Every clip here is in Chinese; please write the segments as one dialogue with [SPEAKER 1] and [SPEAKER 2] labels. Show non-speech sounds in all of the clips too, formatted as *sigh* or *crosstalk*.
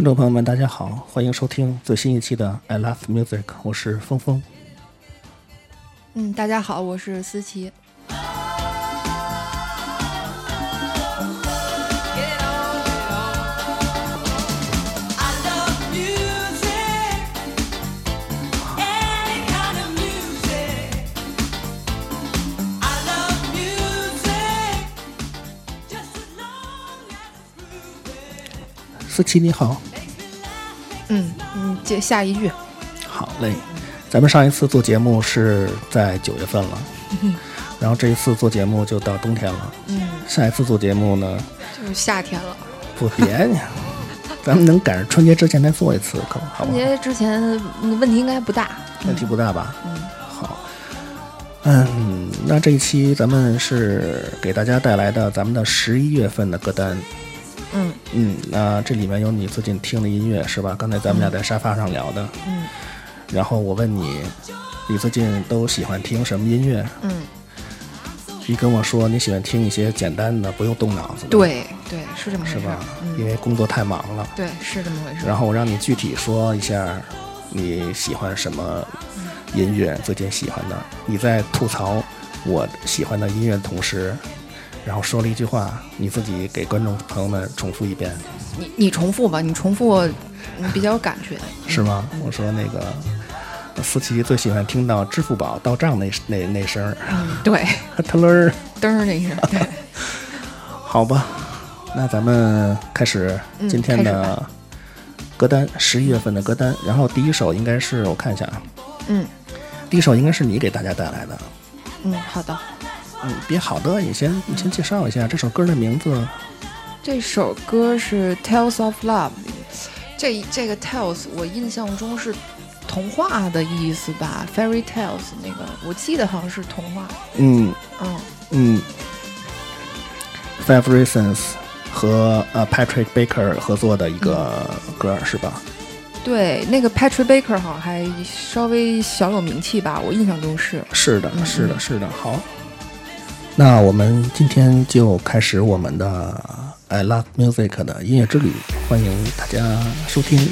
[SPEAKER 1] 听众朋友们，大家好，欢迎收听最新一期的《I Love Music》，我是峰峰。
[SPEAKER 2] 嗯，大家好，我是思琪。
[SPEAKER 1] 思琪你好，
[SPEAKER 2] 嗯嗯，接下一句。
[SPEAKER 1] 好嘞，咱们上一次做节目是在九月份了，然后这一次做节目就到冬天了。
[SPEAKER 2] 嗯，
[SPEAKER 1] 下一次做节目呢，
[SPEAKER 2] 就是夏天了。
[SPEAKER 1] 不别呢，*laughs* 咱们能赶上春节之前再做一次，可好不好？
[SPEAKER 2] 春节之前嗯问题应该不大。
[SPEAKER 1] 问题不大吧？
[SPEAKER 2] 嗯，
[SPEAKER 1] 好，嗯，那这一期咱们是给大家带来的咱们的十一月份的歌单。
[SPEAKER 2] 嗯
[SPEAKER 1] 嗯，那这里面有你最近听的音乐是吧？刚才咱们俩在沙发上聊的。
[SPEAKER 2] 嗯
[SPEAKER 1] 然后我问你，你最近都喜欢听什么音乐？
[SPEAKER 2] 嗯，
[SPEAKER 1] 你跟我说你喜欢听一些简单的，不用动脑子的，
[SPEAKER 2] 对对，是这么回事。
[SPEAKER 1] 是吧？因
[SPEAKER 2] 嗯，
[SPEAKER 1] 为工作太忙了。
[SPEAKER 2] 对，是这么回事。
[SPEAKER 1] 然后我让你具体说一下你喜欢什么音乐，最近喜欢的。你在吐槽我喜欢的音乐的同时，然后说了一句话，你自己给观众朋友们重复一遍，
[SPEAKER 2] 你你重复吧，你重复嗯比较有感觉。*laughs*
[SPEAKER 1] 是吗？我说那个思琪最喜欢听到支付宝到账那那那声儿，
[SPEAKER 2] 嗯，对，*laughs*
[SPEAKER 1] 特楞儿。
[SPEAKER 2] 噔儿那声。对，*laughs*
[SPEAKER 1] 好吧，那咱们开始
[SPEAKER 2] 嗯
[SPEAKER 1] 今天的歌单，十一月份的歌单。然后第一首应该是我看一下啊，
[SPEAKER 2] 嗯
[SPEAKER 1] 第一首应该是你给大家带来的。
[SPEAKER 2] 嗯，好的。
[SPEAKER 1] 嗯，别好的，你先你先介绍一下这首歌的名字。
[SPEAKER 2] 这首歌是《Tales of Love》，这这个 Tales 我印象中是童话的意思吧，Fairy Tales 那个，我记得好像是童话。
[SPEAKER 1] 嗯
[SPEAKER 2] 嗯
[SPEAKER 1] 嗯，Five Reasons 和呃 Patrick Baker 合作的一个歌、是吧？
[SPEAKER 2] 对，那个 Patrick Baker 好像还稍微小有名气吧，我印象中是。
[SPEAKER 1] 是的，
[SPEAKER 2] 嗯
[SPEAKER 1] 是的，
[SPEAKER 2] 嗯
[SPEAKER 1] 是的。好，那我们今天就开始我们的 I Love Music 的音乐之旅，欢迎大家收听。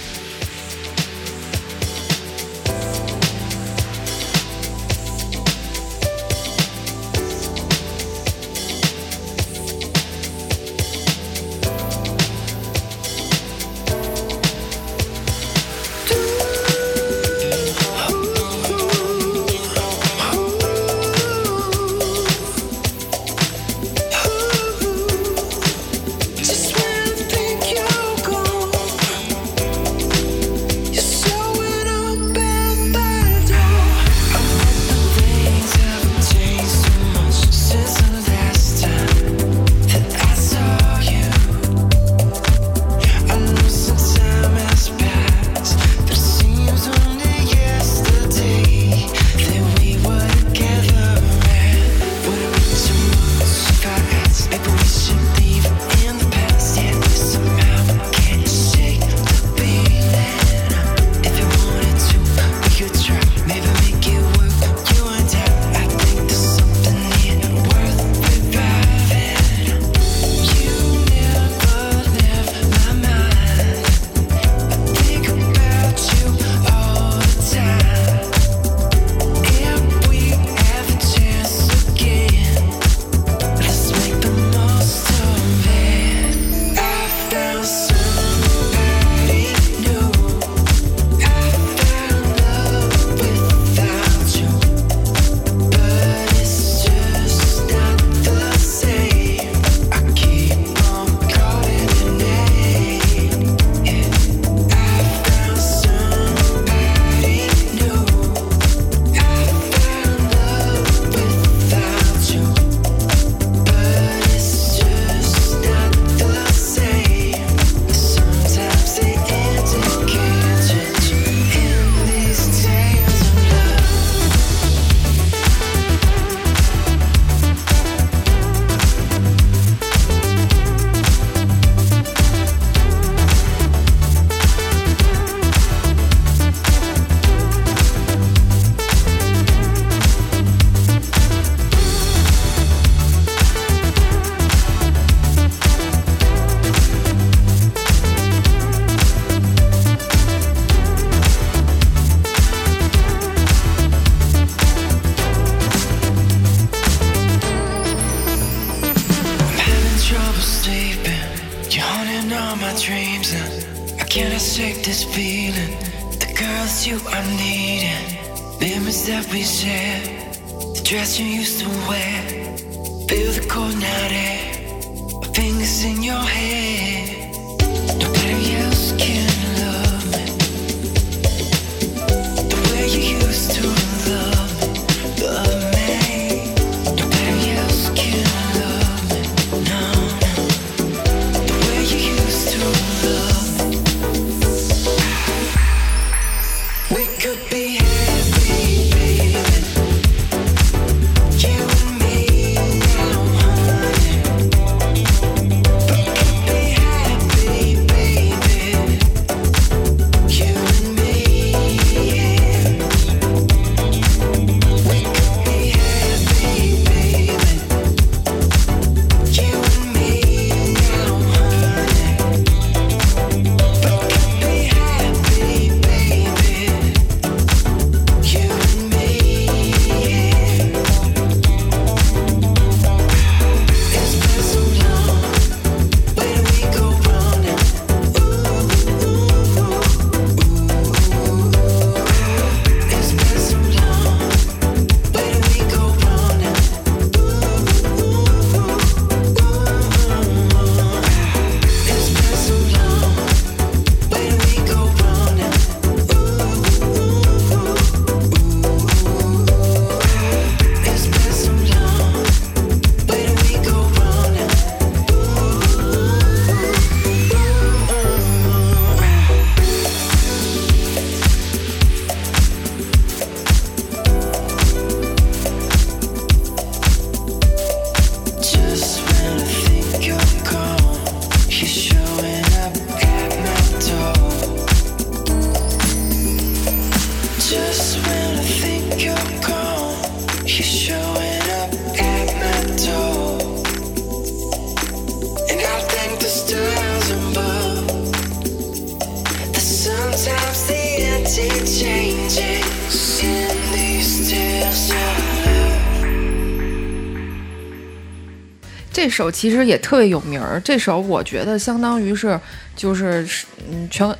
[SPEAKER 2] 首其实也特别有名儿，这首我觉得相当于是就是嗯全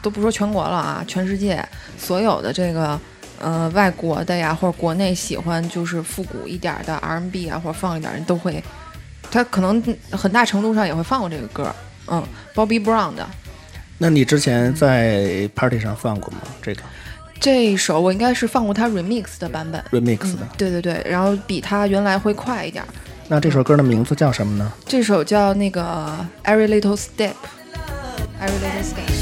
[SPEAKER 2] 都不说全国了啊，全世界所有的这个呃外国的呀或者国内喜欢就是复古一点儿的 R&B 啊或者放一点儿人都会，他可能很大程度上也会放过这个歌儿，嗯，Bobby Brown 的
[SPEAKER 1] 那你之前在 party 上放过吗？这个
[SPEAKER 2] 这首我应该是放过他 remix 的版本。
[SPEAKER 1] remix 的
[SPEAKER 2] 嗯，。对对对，然后比他原来会快一点儿。
[SPEAKER 1] 那这首歌的名字叫什么呢？
[SPEAKER 2] 这首叫那个 Every Little Step，Every Little Step。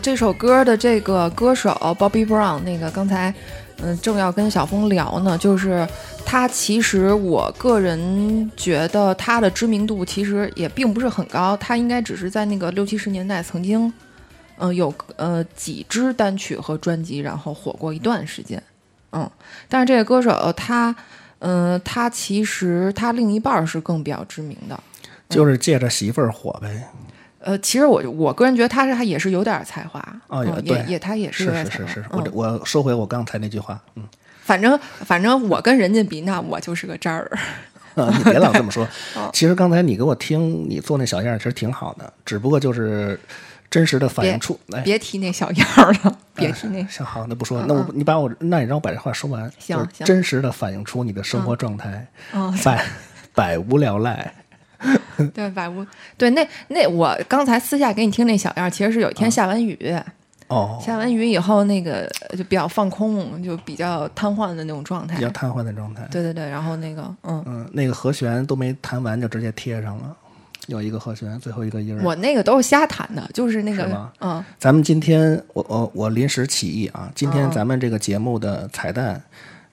[SPEAKER 2] 这首歌的这个歌手 Bobby Brown，那个刚才嗯正要跟小峰聊呢，就是他其实我个人觉得他的知名度其实也并不是很高，他应该只是在那个六七十年代曾经，嗯、有呃几支单曲和专辑，然后火过一段时间，嗯，但是这个歌手他，嗯、他其实他另一半是更比较知名的，
[SPEAKER 1] 就是借着媳妇儿火呗。
[SPEAKER 2] 呃，其实我我个人觉得他是他也是有点儿才华，
[SPEAKER 1] 哦也
[SPEAKER 2] 嗯也也他也是有
[SPEAKER 1] 是
[SPEAKER 2] 点才华，
[SPEAKER 1] 是是是，
[SPEAKER 2] 嗯
[SPEAKER 1] 我我收回我刚才那句话，嗯，
[SPEAKER 2] 反正反正我跟人家比，那我就是个渣儿。*laughs*
[SPEAKER 1] 啊你别老这么说 *laughs*
[SPEAKER 2] 哦。
[SPEAKER 1] 其实刚才你给我听你做那小样儿，其实挺好的，只不过就是真实的反映出，哎，
[SPEAKER 2] 别提那小样儿了，别提那。
[SPEAKER 1] 行好，那不说，那我你把我，那你让我把这话说完，
[SPEAKER 2] 行
[SPEAKER 1] 就是
[SPEAKER 2] 行
[SPEAKER 1] 真实的反映出你的生活状态，
[SPEAKER 2] 嗯，
[SPEAKER 1] 百百无聊赖。*laughs*
[SPEAKER 2] 对，百无对那那我刚才私下给你听那小样儿，其实是有一天下完雨，
[SPEAKER 1] 哦，
[SPEAKER 2] 下完雨以后那个就比较放空，就比较瘫痪的那种状态
[SPEAKER 1] 比。较瘫痪的状态。
[SPEAKER 2] 对对对，然后那个嗯，
[SPEAKER 1] 嗯，那个和弦都没弹完就直接贴上了，有一个和弦，最后一个音儿。
[SPEAKER 2] 我那个都是瞎弹的，就是那个嗯
[SPEAKER 1] 咱们今天我我我临时起意啊，今天
[SPEAKER 2] 嗯
[SPEAKER 1] 咱们这个节目的彩蛋，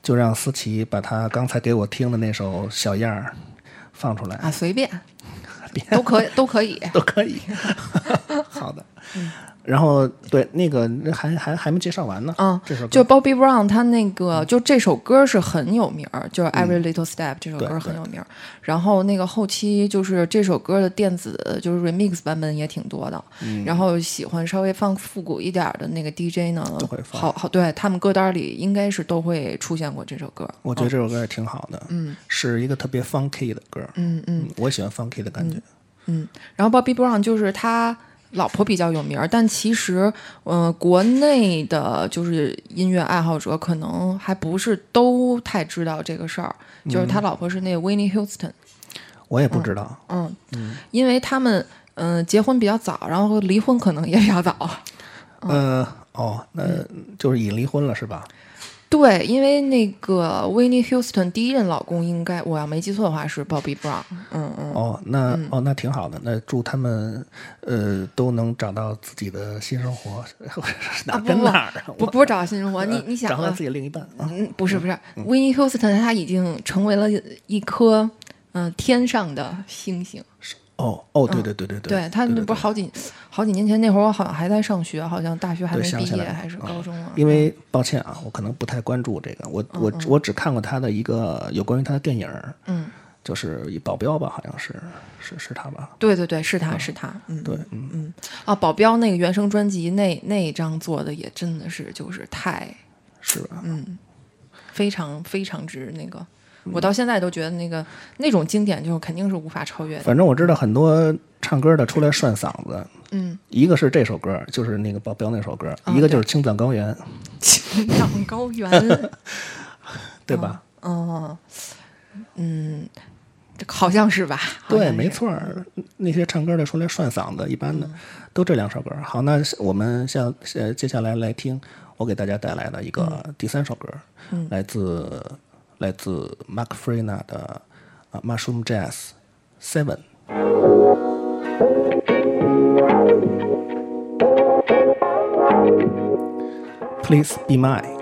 [SPEAKER 1] 就让思琪把他刚才给我听的那首小样儿放出来，
[SPEAKER 2] 啊随便都可以都可以。
[SPEAKER 1] 都可以。*laughs* *laughs* 好的。然后对那个还还还没介绍完呢，
[SPEAKER 2] 嗯
[SPEAKER 1] 这首歌
[SPEAKER 2] 就 Bobby Brown 他那个就这首歌是很有名儿，就是 Every Little Step 这首歌很有名儿。然后那个后期就是这首歌的电子就是 remix 版本也挺多的。然后喜欢稍微放复古一点儿的那个 DJ 呢
[SPEAKER 1] 都会，放
[SPEAKER 2] 好好对他们歌单里应该是都会出现过这首歌。
[SPEAKER 1] 我觉得这首歌也挺好的，
[SPEAKER 2] 嗯
[SPEAKER 1] 是一个特别 funky 的歌，
[SPEAKER 2] 嗯嗯
[SPEAKER 1] 我喜欢 funky 的感觉。
[SPEAKER 2] 嗯。然后 Bobby Brown 就是他。老婆比较有名儿，但其实，嗯、国内的就是音乐爱好者可能还不是都太知道这个事儿。就是他老婆是那个 Winnie Houston，
[SPEAKER 1] 我也不知道，
[SPEAKER 2] 嗯，因为他们嗯、呃结婚比较早，然后离婚可能也比较早。
[SPEAKER 1] 呃，哦，那就是已离婚了是吧？
[SPEAKER 2] 对，因为那个 Winnie Houston 第一任老公应该我要没记错的话是 Bobby Brown，嗯嗯，
[SPEAKER 1] 哦，那哦那挺好的，那祝他们呃都能找到自己的新生活，*laughs* 哪儿
[SPEAKER 2] 啊不不
[SPEAKER 1] 跟哪儿啊？
[SPEAKER 2] 不
[SPEAKER 1] 我
[SPEAKER 2] 不是找到新生活，你
[SPEAKER 1] 呃
[SPEAKER 2] 你想啊
[SPEAKER 1] 找到自，己另一半啊？
[SPEAKER 2] 嗯，不是不是，Winnie Houston 他已经成为了一颗嗯、天上的星星。
[SPEAKER 1] 哦哦，对对对对
[SPEAKER 2] 嗯对他
[SPEAKER 1] 对
[SPEAKER 2] 那不是好几好几年前那会儿，我好像还在上学，好像大学还没毕业，还是高中啊？
[SPEAKER 1] 因为抱歉啊，我可能不太关注这个，我我我只看过他的一个有关于他的电影儿，
[SPEAKER 2] 嗯，
[SPEAKER 1] 就是一保镖吧，好像是是是他吧？
[SPEAKER 2] 对对对，是他是他，嗯，
[SPEAKER 1] 对，嗯，
[SPEAKER 2] 嗯啊，保镖那个原声专辑那那一张做的也真的是就是太
[SPEAKER 1] 是吧？
[SPEAKER 2] 嗯非常非常之那个，我到现在都觉得那个那种经典就肯定是无法超越的。
[SPEAKER 1] 反正我知道很多唱歌的出来涮嗓子，
[SPEAKER 2] 嗯，
[SPEAKER 1] 一个是这首歌，就是那个保镖那首歌，
[SPEAKER 2] 啊
[SPEAKER 1] 一个就是青藏高原，
[SPEAKER 2] 青藏高原，*laughs*
[SPEAKER 1] 对吧？
[SPEAKER 2] 哦嗯，这好像是吧？好
[SPEAKER 1] 对，没错儿，那些唱歌的出来涮嗓子，一般
[SPEAKER 2] 嗯。
[SPEAKER 1] 的都这两首歌。好，那我们下呃接下来来听我给大家带来的一个第三首歌，
[SPEAKER 2] 嗯。
[SPEAKER 1] 来自来自 Mark Frena 的啊 Mushroom Jazz Seven。Please be mine。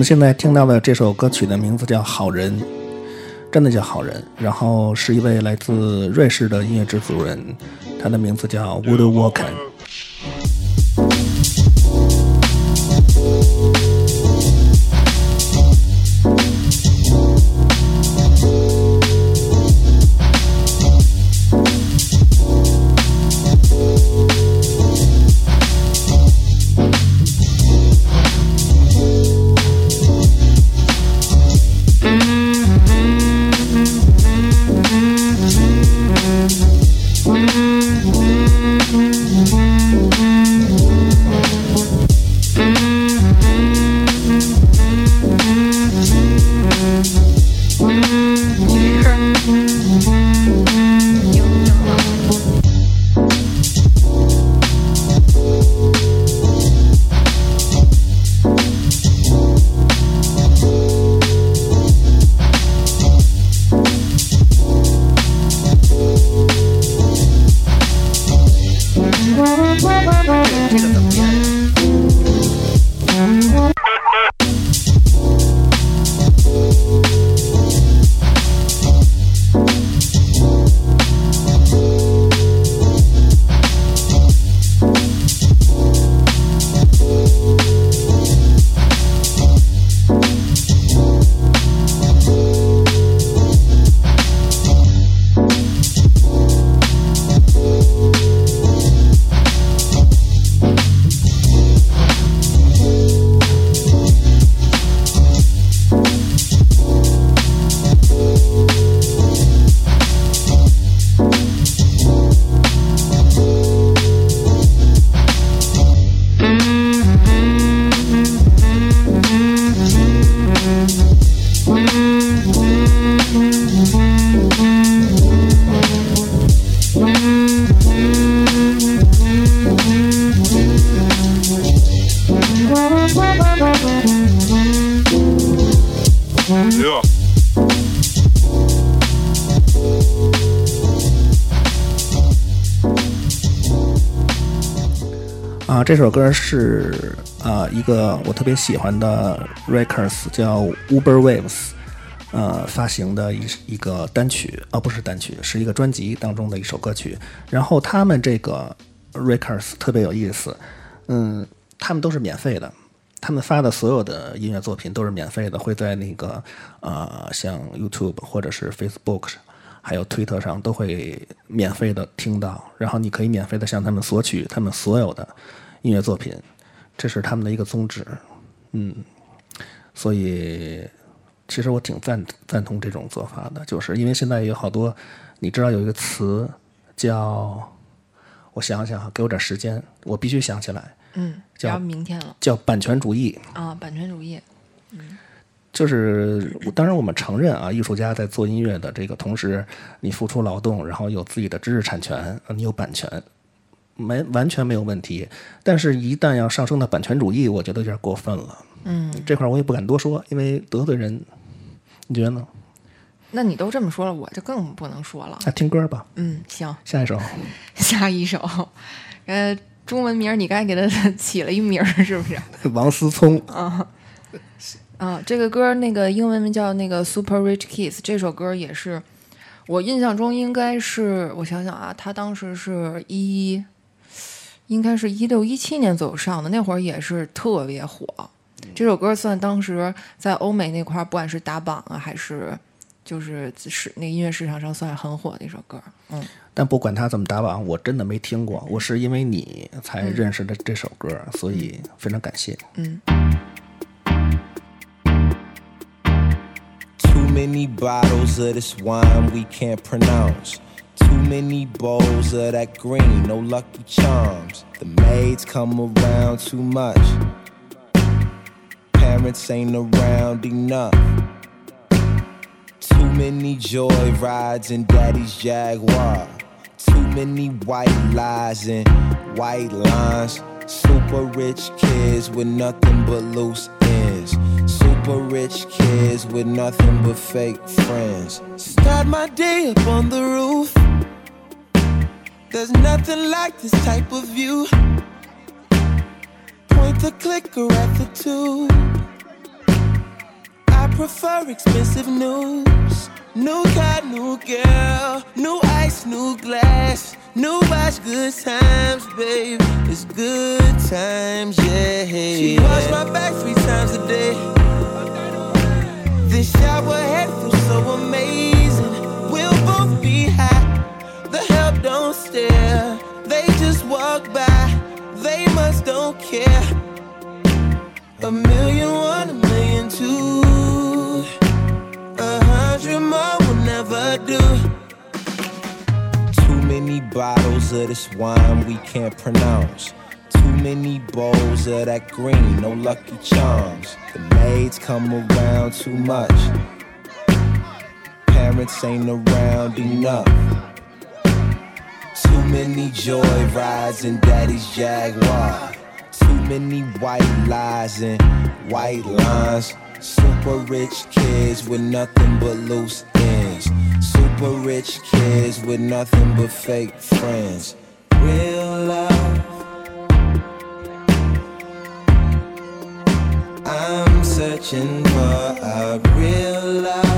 [SPEAKER 1] 我们现在听到的这首歌曲的名字叫《好人》，真的叫好人。然后是一位来自瑞士的音乐制作人，他的名字叫 Woodwalken。这首歌是啊一个我特别喜欢的 Records 叫 Uber Waves，呃发行的一一个单曲啊不是单曲，是一个专辑当中的一首歌曲。然后他们这个 Records 特别有意思，嗯，他们都是免费的，他们发的所有的音乐作品都是免费的，会在那个呃像 YouTube 或者是 Facebook 上还有推特上都会免费的听到，然后你可以免费的向他们索取他们所有的音乐作品，这是他们的一个宗旨。嗯，所以其实我挺赞赞同这种做法的，就是因为现在有好多，你知道有一个词叫，我想想啊，给我点时间，我必须想起来，
[SPEAKER 2] 嗯，
[SPEAKER 1] 叫
[SPEAKER 2] 明天了
[SPEAKER 1] 叫版权主义。
[SPEAKER 2] 啊，版权主义，嗯
[SPEAKER 1] 就是当然我们承认啊，艺术家在做音乐的这个同时，你付出劳动，然后有自己的知识产权，呃你有版权，没完全没有问题。但是，一旦要上升到版权主义，我觉得有点过分了。
[SPEAKER 2] 嗯，
[SPEAKER 1] 这块儿我也不敢多说，因为得罪人。你觉得呢？
[SPEAKER 2] 那你都这么说了，我就更不能说了。
[SPEAKER 1] 那听歌吧，
[SPEAKER 2] 嗯，行，
[SPEAKER 1] 下一首。*laughs*
[SPEAKER 2] 下一首，呃，中文名儿你该给他起了一名儿，*laughs* 是不是？*laughs*
[SPEAKER 1] 王思聪，
[SPEAKER 2] 啊，这个歌那个英文名叫那个 Super Rich Kids，这首歌也是我印象中应该是我想想啊，他当时是一，应该是一六一七年左右上的，那会儿也是特别火。这首歌算当时在欧美那块儿，不管是打榜啊，还是就是是那音乐市场上算是很火的一首歌。嗯，
[SPEAKER 1] 但不管他怎么打榜，我真的没听过。我是因为你才认识的这首歌，所以非常感谢。
[SPEAKER 3] Too many bottles of this wine we can't pronounce. Too many bowls of that green, no lucky charms. The maids come around too much. Parents ain't around enough. Too many joy rides in daddy's Jaguar. Too many white lies and white lines. Super rich kids with nothing but loose ends. Super rich kids with nothing but fake friends. Start my day up on the roof. There's nothing like this type of view. Point the clicker at the tube. I prefer expensive news. New car, new girl, new ice, new glass, new watch, good times, babe. It's good times, yeah. She wash my back three times a day. This shower head feels so amazing. Don't stare. They just walk by. They must don't care. A million one, a million two. A hundred more will never do. Too many bottles of this wine we can't pronounce. Too many bowls of that green, no lucky charms. The maids come around too much. Parents ain't around enough. Too many joy rides in daddy's Jaguar. Too many white lies and white lines. Super rich kids with nothing but loose ends. Super rich kids with nothing but fake friends. Real love. I'm searching for a real love.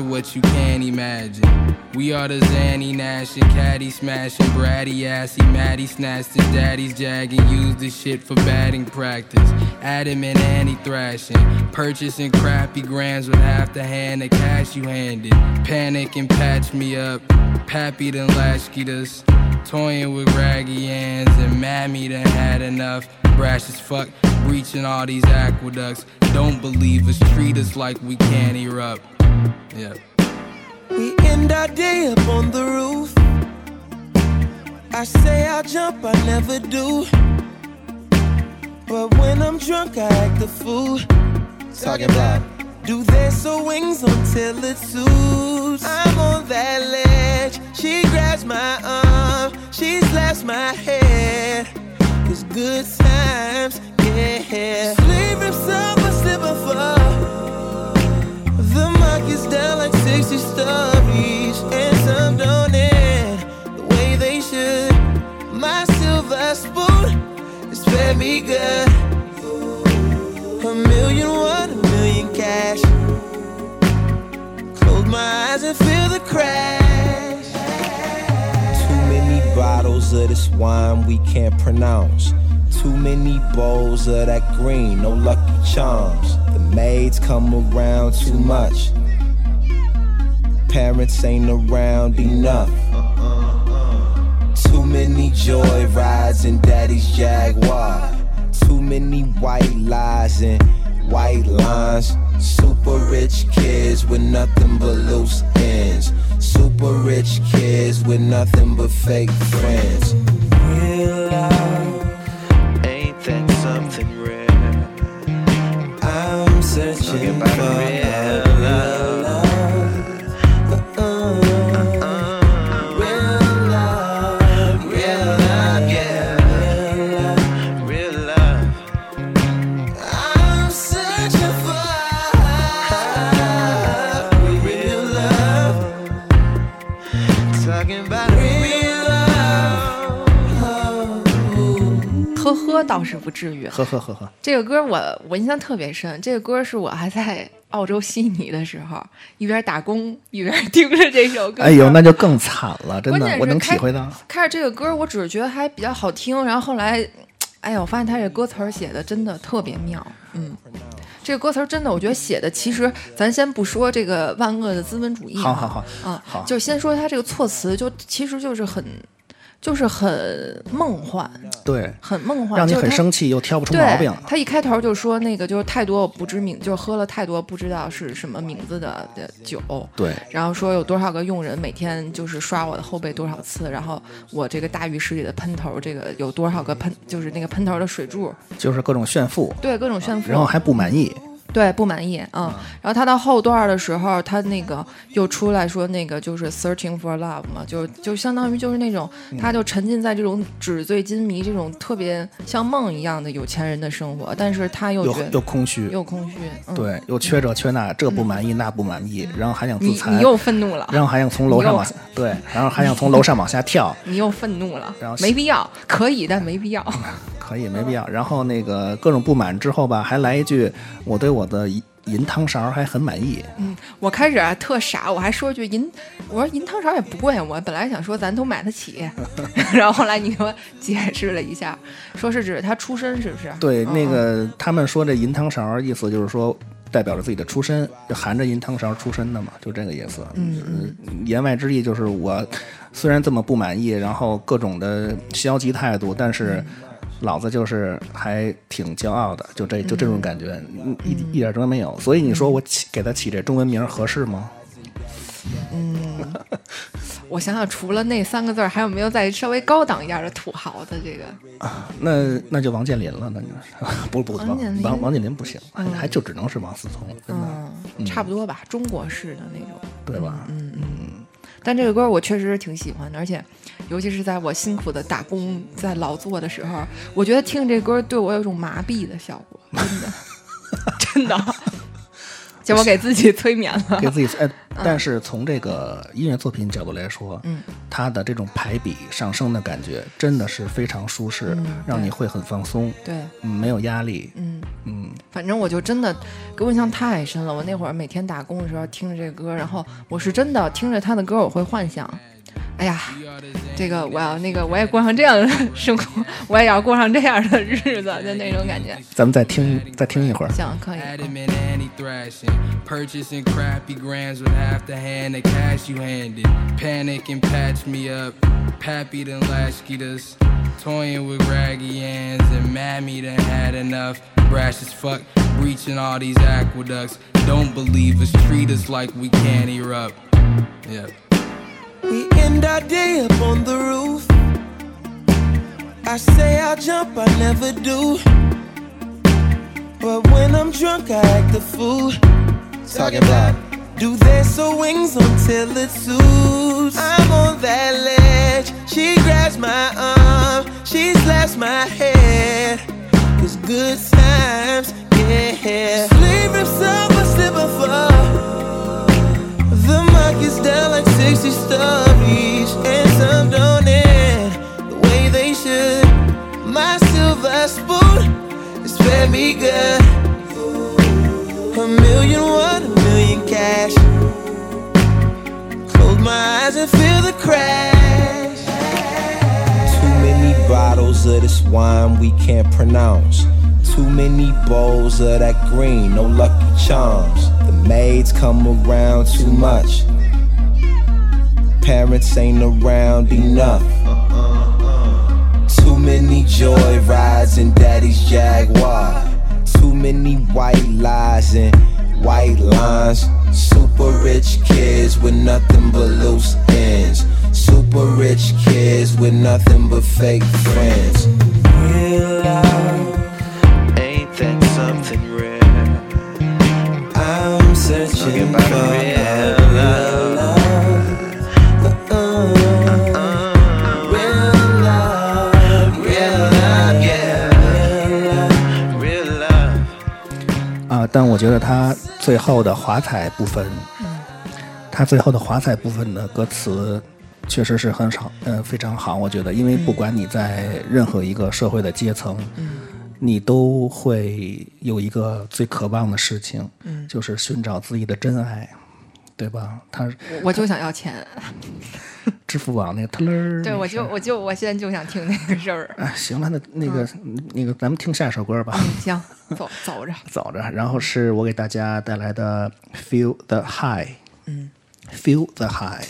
[SPEAKER 4] To what you can't imagine. We are the Zanny Nash and Caddy smashing, Bratty assy, Maddie snatched his daddy's jagging, used the shit for batting practice. Adam and Annie thrashing, purchasing crappy grams with half the hand of cash you handed. Panic and patch me up, Pappy done latchkeyed us. Toying with raggy hands and Mammy done had enough. Brash as fuck, breaching all these aqueducts. Don't believe us, treat us like we can't erupt. Yeah.
[SPEAKER 3] We end our day up on the roof. I say I'll jump, I never do. But when I'm drunk, I act a fool. Talking about do their so wings until it suits. I'm on that ledge. She grabs my arm, she slaps my head. It's good times, yeah. Sleep rips up, I slip and fall. Market's down like 60 stories, and some don't end the way they should. My silver spoon is fed me good. A million, one, a million cash. Close my eyes and feel the crash. Too many bottles of this wine we can't pronounce. Too many bowls of that green, no lucky charms. The maids come around too much. Parents ain't around enough. Too many joy rides in daddy's Jaguar. Too many white lies and white lines. Super rich kids with nothing but loose ends. Super rich kids with nothing but fake friends.
[SPEAKER 2] 倒是不至于。
[SPEAKER 1] 呵呵呵呵，
[SPEAKER 2] 这个歌我我印象特别深，这个歌是我还在澳洲悉尼的时候，一边打工一边听着这首歌。
[SPEAKER 1] 哎呦，那就更惨了，真的我能体会到。
[SPEAKER 2] 开始这个歌，我只是觉得还比较好听，然后后来，哎呀，我发现他这歌词写的真的特别妙，嗯。这个歌词真的，我觉得写的其实，咱先不说这个万恶的资本主义啊，
[SPEAKER 1] 好好好
[SPEAKER 2] 啊，
[SPEAKER 1] 好
[SPEAKER 2] 就先说他这个措辞，就其实就是很，就是很梦幻，
[SPEAKER 1] 对，
[SPEAKER 2] 很梦幻，
[SPEAKER 1] 让你很生气又挑不出毛病。
[SPEAKER 2] 他一开头就说那个就是太多不知名，就是喝了太多不知道是什么名字的的酒。
[SPEAKER 1] 对，
[SPEAKER 2] 然后说有多少个佣人每天就是刷我的后背多少次，然后我这个大浴室里的喷头，这个有多少个喷，就是那个喷头的水柱，
[SPEAKER 1] 就是各种炫富，
[SPEAKER 2] 对各种炫富。
[SPEAKER 1] 然后还不满意，
[SPEAKER 2] 对，不满意，嗯，然后他到后段的时候，他那个又出来说那个就是 searching for love 嘛，就就相当于就是那种，他就沉浸在这种纸醉金迷这种特别像梦一样的有钱人的生活，但是他又
[SPEAKER 1] 又
[SPEAKER 2] 觉得
[SPEAKER 1] 又空虚，
[SPEAKER 2] 又空虚，嗯，
[SPEAKER 1] 对，又缺这缺那，这不满意那不满意，然后还想自残
[SPEAKER 2] 你你，又愤怒了，
[SPEAKER 1] 然后还想从楼上往下对，然后还想从楼上往下跳，*laughs*
[SPEAKER 2] 你又愤怒了。
[SPEAKER 1] 然后，
[SPEAKER 2] 没必要，可以但没必要，*laughs*
[SPEAKER 1] 可以没必要。然后那个各种不满之后吧，还来一句我对我的银银汤勺还很满意，嗯
[SPEAKER 2] 我开始啊特傻，我还说句银，我说银汤勺也不贵，我本来想说咱都买得起，*laughs* 然后后来你给我解释了一下，说是指他出身是不是？
[SPEAKER 1] 对，
[SPEAKER 2] 嗯
[SPEAKER 1] 那个他们说这银汤勺意思就是说。代表着自己的出身，就含着银汤勺出身的嘛，就这个意思。嗯嗯，言外之意就是我虽然这么不满意，然后各种的消极态度，但是老子就是还挺骄傲的，就这就这种感觉，嗯一一点都没有。所以你说我起给他起这中文名合适吗？
[SPEAKER 2] 嗯我想想，除了那三个字儿，还有没有再稍微高档一点的土豪的这个？
[SPEAKER 1] 啊那那就王健林了，那就是 *laughs* 不不
[SPEAKER 2] 王健林
[SPEAKER 1] 王王健林不行，还就只能是王思聪，真的，
[SPEAKER 2] 嗯，差不多吧，中国式的那种。
[SPEAKER 1] 对吧？
[SPEAKER 2] 嗯但这个歌我确实是挺喜欢的，而且尤其是在我辛苦的打工、在劳作的时候，我觉得听这歌对我有一种麻痹的效果，真的，*laughs* 真的，*laughs* 就我给自己催眠了。
[SPEAKER 1] 给自己，哎，*laughs* 但是从这个音乐作品角度来说，
[SPEAKER 2] 嗯，
[SPEAKER 1] 它的这种排比上升的感觉真的是非常舒适，让你会很放松，
[SPEAKER 2] 对，
[SPEAKER 1] 嗯，没有压力，
[SPEAKER 2] 嗯，
[SPEAKER 1] 嗯，
[SPEAKER 2] 反正我就真的给我印象太深了。我那会儿每天打工的时候听着这歌，然后我是真的听着他的歌，我会幻想，哎呀，这个我要那个我也过上这样的生活，*laughs* 我也要过上这样的日子的那种感觉。
[SPEAKER 1] 咱们再听再听一会儿，
[SPEAKER 2] 行，可以。
[SPEAKER 4] We can't erupt. Yeah.
[SPEAKER 3] We end our day up on the roof. I say I'll jump, I never do. But when I'm drunk, I act a fool. Talking about do their so wings until it suits. I'm on that ledge. She grabs my arm, she slaps my head. It's good times, yeah. Sleep if summer slip and fall. The market's down like 60 stories, and some don't end the way they should. My silver spoon is fed me good. A million, one, a million cash. Close my eyes and feel the crash. Too many bottles of this wine we can't pronounce. Too many bowls of that green, no lucky charms. The maids come around too much. Parents ain't around enough. Too many joy rides in daddy's Jaguar. Too many white lies and white lines. Super rich kids with nothing but loose ends. Super rich kids with nothing but fake friends. Real love, ain't that something rare? I'm searching for
[SPEAKER 1] 啊，但我觉得他最后的华彩部分，他最后的华彩部分的歌词确实是很少，呃，非常好。我觉得，因为不管你在任何一个社会的阶层，你都会有一个最渴望的事情，就是寻找自己的真爱，对吧？他
[SPEAKER 2] 我我就想要钱，*laughs*
[SPEAKER 1] 支付宝那个特勒儿，
[SPEAKER 2] 对我就我就我现在就想听那个事儿。
[SPEAKER 1] 哎，行了，那那个、那个，咱们听下一首歌吧。
[SPEAKER 2] 行，走走着。*laughs*
[SPEAKER 1] 走着，然后是我给大家带来的《Feel the High》，嗯，Feel the High。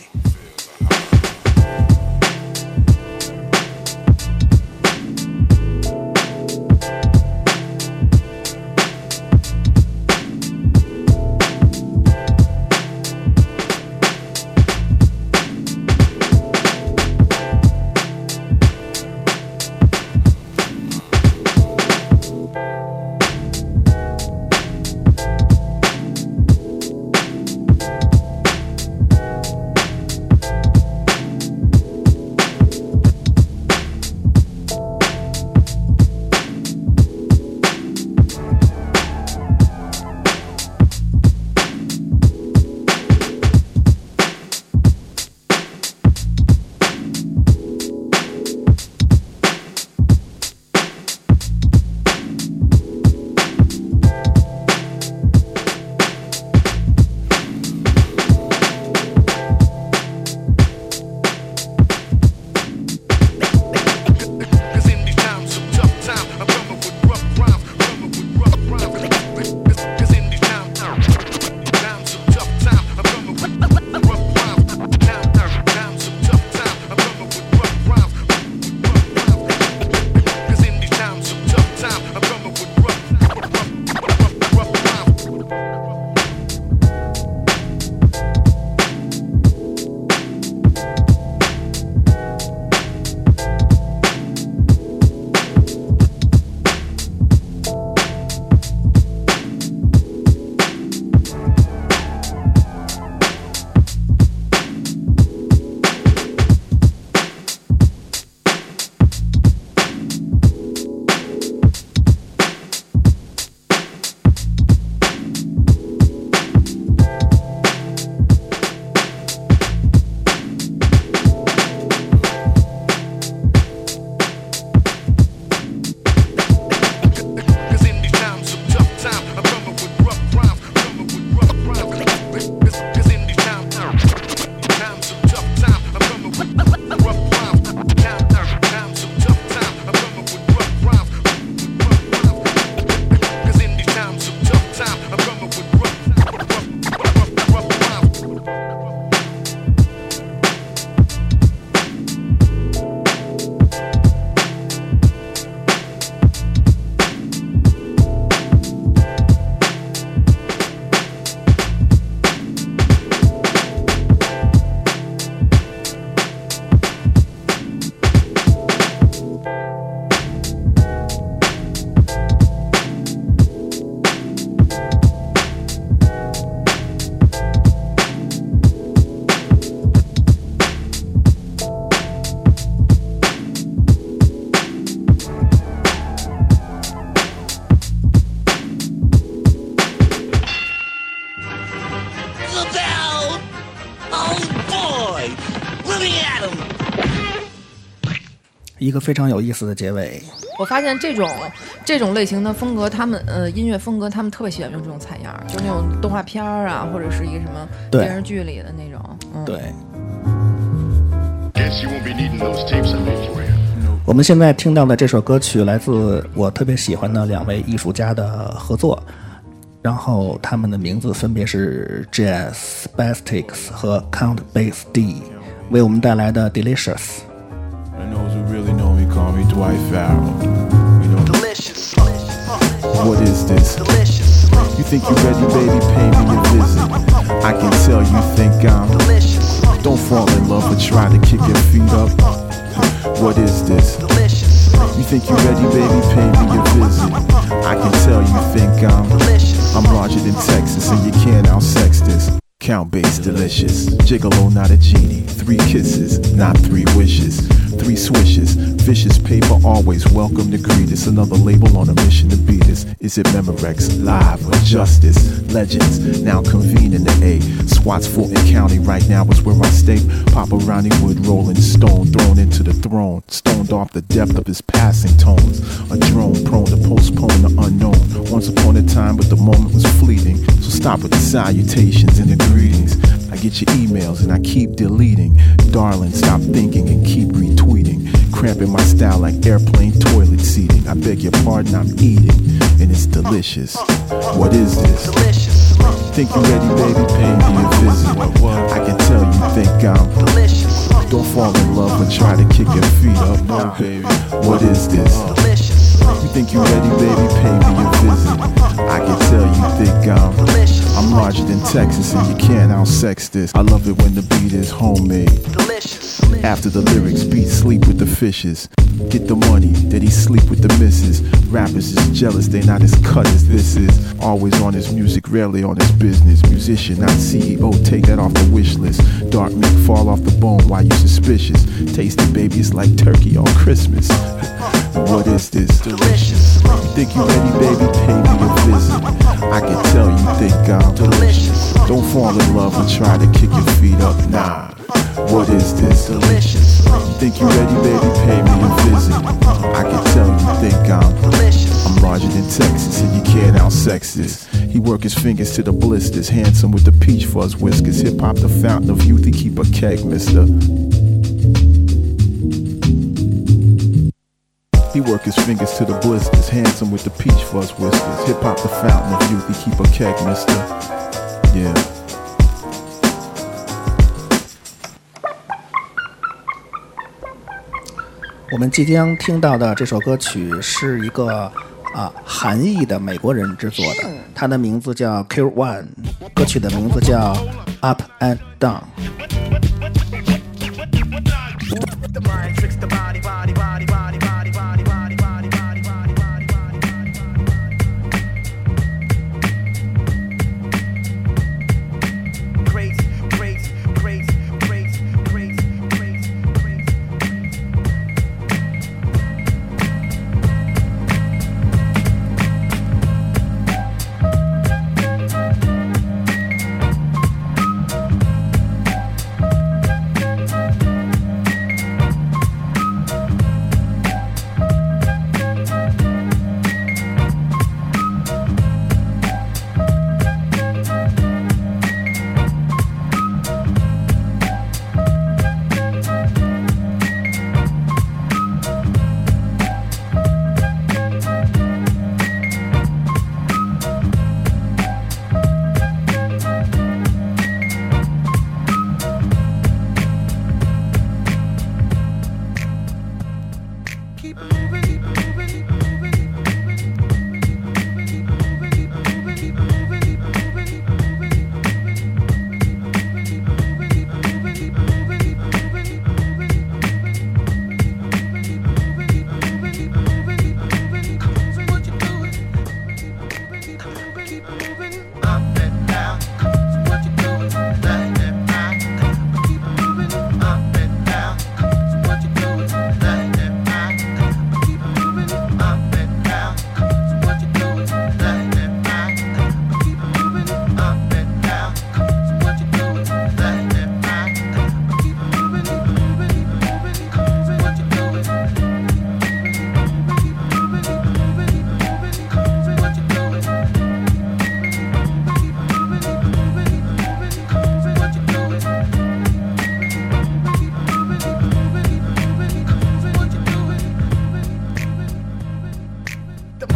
[SPEAKER 1] 一个非常有意思的结尾。
[SPEAKER 2] 我发现这种这种类型的风格，他们呃音乐风格，他们特别喜欢用这种采样儿，就那种动画片儿啊，或者是一个什么电视剧里的那种。嗯，
[SPEAKER 1] 对.我们现在听到的这首歌曲来自我特别喜欢的两位艺术家的合作，然后他们的名字分别是 Jazz Bastics 和 Count Bass D，为我们带来的 Delicious。
[SPEAKER 5] Me call me Dwight Farrell. You know,
[SPEAKER 6] Delicious.
[SPEAKER 5] what is this?
[SPEAKER 6] Delicious.
[SPEAKER 5] You think you ready, baby? Pay me a visit. I can tell you think I'm.
[SPEAKER 6] Delicious.
[SPEAKER 5] Don't fall in love or try to kick your feet up. What is this?
[SPEAKER 6] Delicious.
[SPEAKER 5] You think you ready, baby? Pay me a visit. I can tell you think I'm.
[SPEAKER 6] Delicious.
[SPEAKER 5] I'm larger than Texas, and you can't outsex this. Count base delicious. Gigolo, not a genie. Three kisses, not three wishes. Three swishes. Vicious paper, always welcome to greet us. Another label on a mission to beat us. Is it Memorex? Live or Justice? Legends, now convene in the A. Swats Fulton County, right now is where I stay. Papa Ronnie Wood, rolling stone, thrown into the throne. Stoned off the depth of his passing tones. A drone prone to postpone the unknown. Once upon a time, but the moment was fleeting. So stop with the salutations and the greetings. I get your emails and I keep deleting. Darling, stop thinking and keep retweeting. Cramping my style like airplane toilet seating. I beg your pardon, I'm eating, and it's delicious. What is this?
[SPEAKER 6] Delicious.
[SPEAKER 5] Think you ready, baby? Pay me a visit. I can tell you think I'm.
[SPEAKER 6] Delicious.
[SPEAKER 5] Don't fall in love and try to kick your feet up. No, baby. What is this? You think you ready, baby? Pay me a visit. I can tell you think I'm. I'm larger than Texas and you can't outsex this. I love it when the beat is homemade. After the lyrics, beat sleep with the fishes. Get the money, then he sleep with the misses. Rappers is jealous, they not as cut as this is. Always on his music, rarely on his business. Musician, not CEO, take that off the wish list. Dark milk fall off the bone, why you suspicious? Taste it, baby, it's like turkey on Christmas. *laughs* what is this?
[SPEAKER 6] Delicious.
[SPEAKER 5] You think you ready, baby? Pay me a visit. I can tell you think I'm
[SPEAKER 6] Delicious.
[SPEAKER 5] Don't fall in love and try to kick your feet up. Nah. What is this?
[SPEAKER 6] Delicious.
[SPEAKER 5] You think you ready, baby? Pay me a visit. I can tell you think I'm.
[SPEAKER 6] Delicious.
[SPEAKER 5] I'm larger than Texas, and you can't outsex this. He work his fingers to the blisters, handsome with the peach fuzz whiskers. Hip hop, the fountain of youth. He keep a keg, Mister. He work his fingers to the blisters, handsome with the peach fuzz whiskers. Hip hop, the fountain of youth. He keep a keg, Mister. Yeah.
[SPEAKER 1] 我们即将听到的这首歌曲是一个啊韩裔的美国人制作的，他的名字叫 Q One，歌曲的名字叫 Up and Down。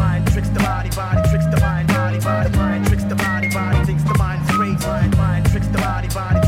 [SPEAKER 6] mind tricks the body, body tricks the mind, body, body, mind tricks the body, body thinks the mind, straight. mind, mind tricks the body, body.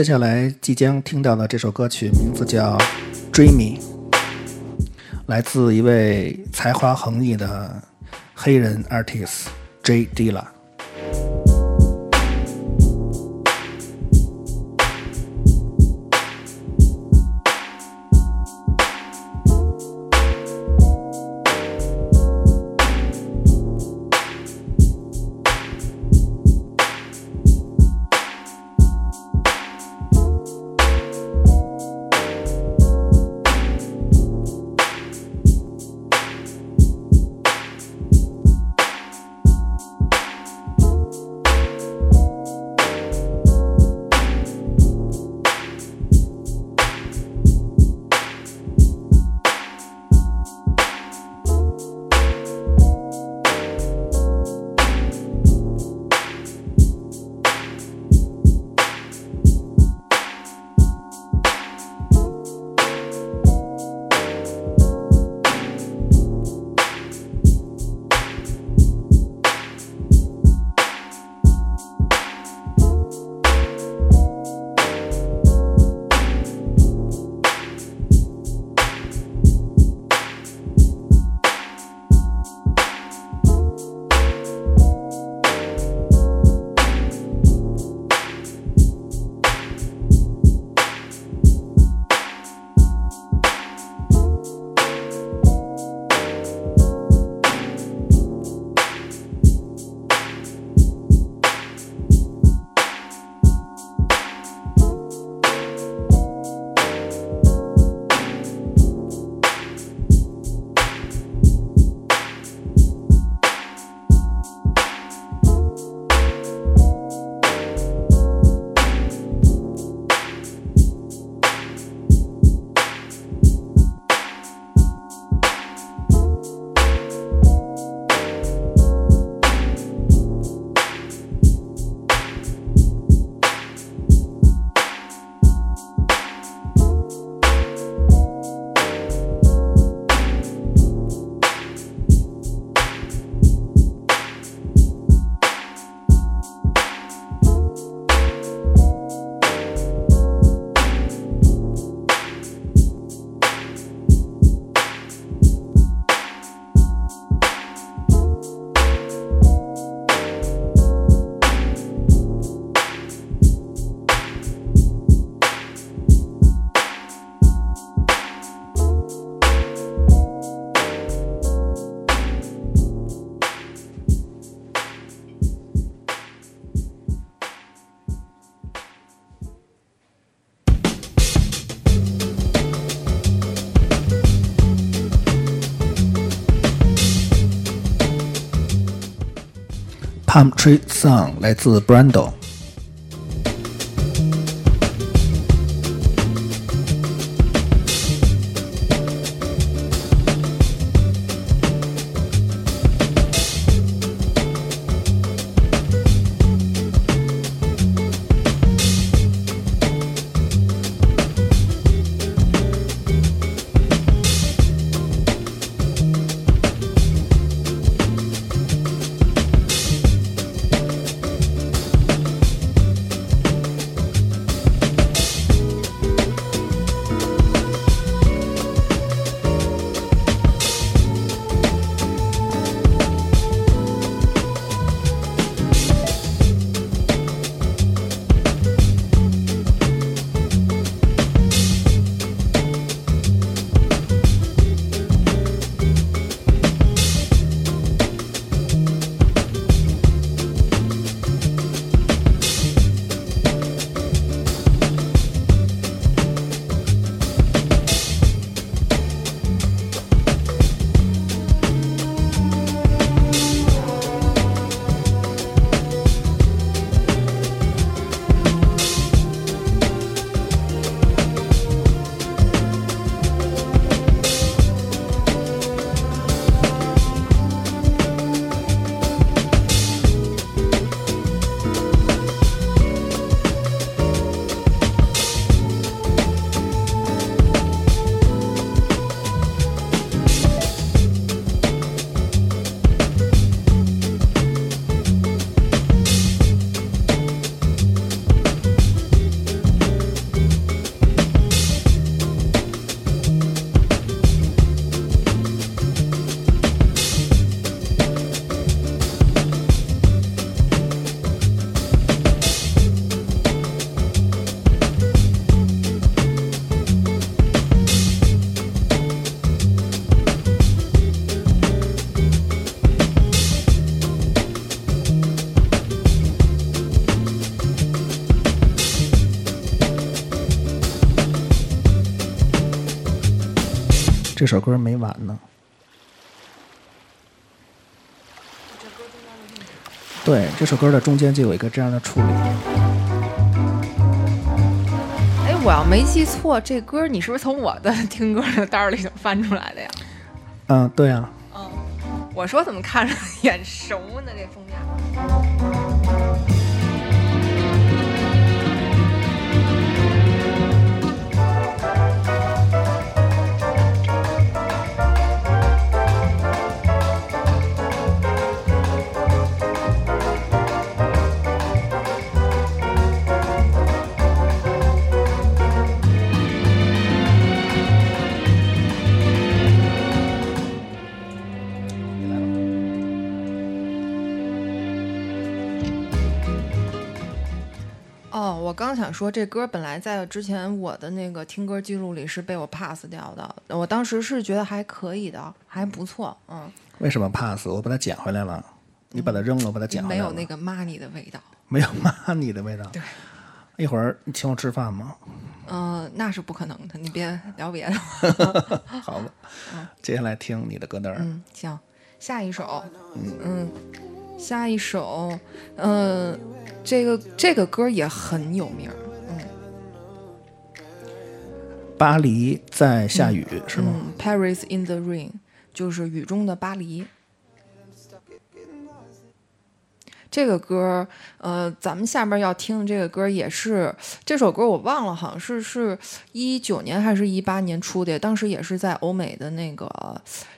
[SPEAKER 1] 接下来即将听到的这首歌曲名字叫《Dreamy》，来自一位才华横溢的黑人 artist J Dilla。Palm Tree Song 来自 Brando。首歌没完呢。对，这首歌的中间就有一个这样的处理。
[SPEAKER 2] 哎，我要没记错，这歌你是不是从我的听歌的单儿里头翻出来的呀？
[SPEAKER 1] 嗯，对啊，
[SPEAKER 2] 我说怎么看着眼熟呢？这封面。哦，我刚想说，这歌本来在之前我的那个听歌记录里是被我 pass 掉的。我当时是觉得还可以的，还不错，嗯，
[SPEAKER 1] 为什么 pass？我把它捡回来了，你把它扔了，我把它捡回来了。
[SPEAKER 2] 没有那个 money 的味道。
[SPEAKER 1] 没有 money 的味道。
[SPEAKER 2] 对，
[SPEAKER 1] 一会儿你请我吃饭吗？
[SPEAKER 2] 嗯、那是不可能的，你别聊别的。*laughs*
[SPEAKER 1] 好吧，接下来听你的歌单。
[SPEAKER 2] 嗯，行，下一首，嗯，下一首，嗯、这个这个歌也很有名儿，
[SPEAKER 1] 巴黎在下雨、是吗？
[SPEAKER 2] 嗯，Paris in the Rain，就是雨中的巴黎。这个歌，呃，咱们下边要听的这个歌也是这首歌，我忘了，好像是是一九年还是一八年出的，当时也是在欧美的那个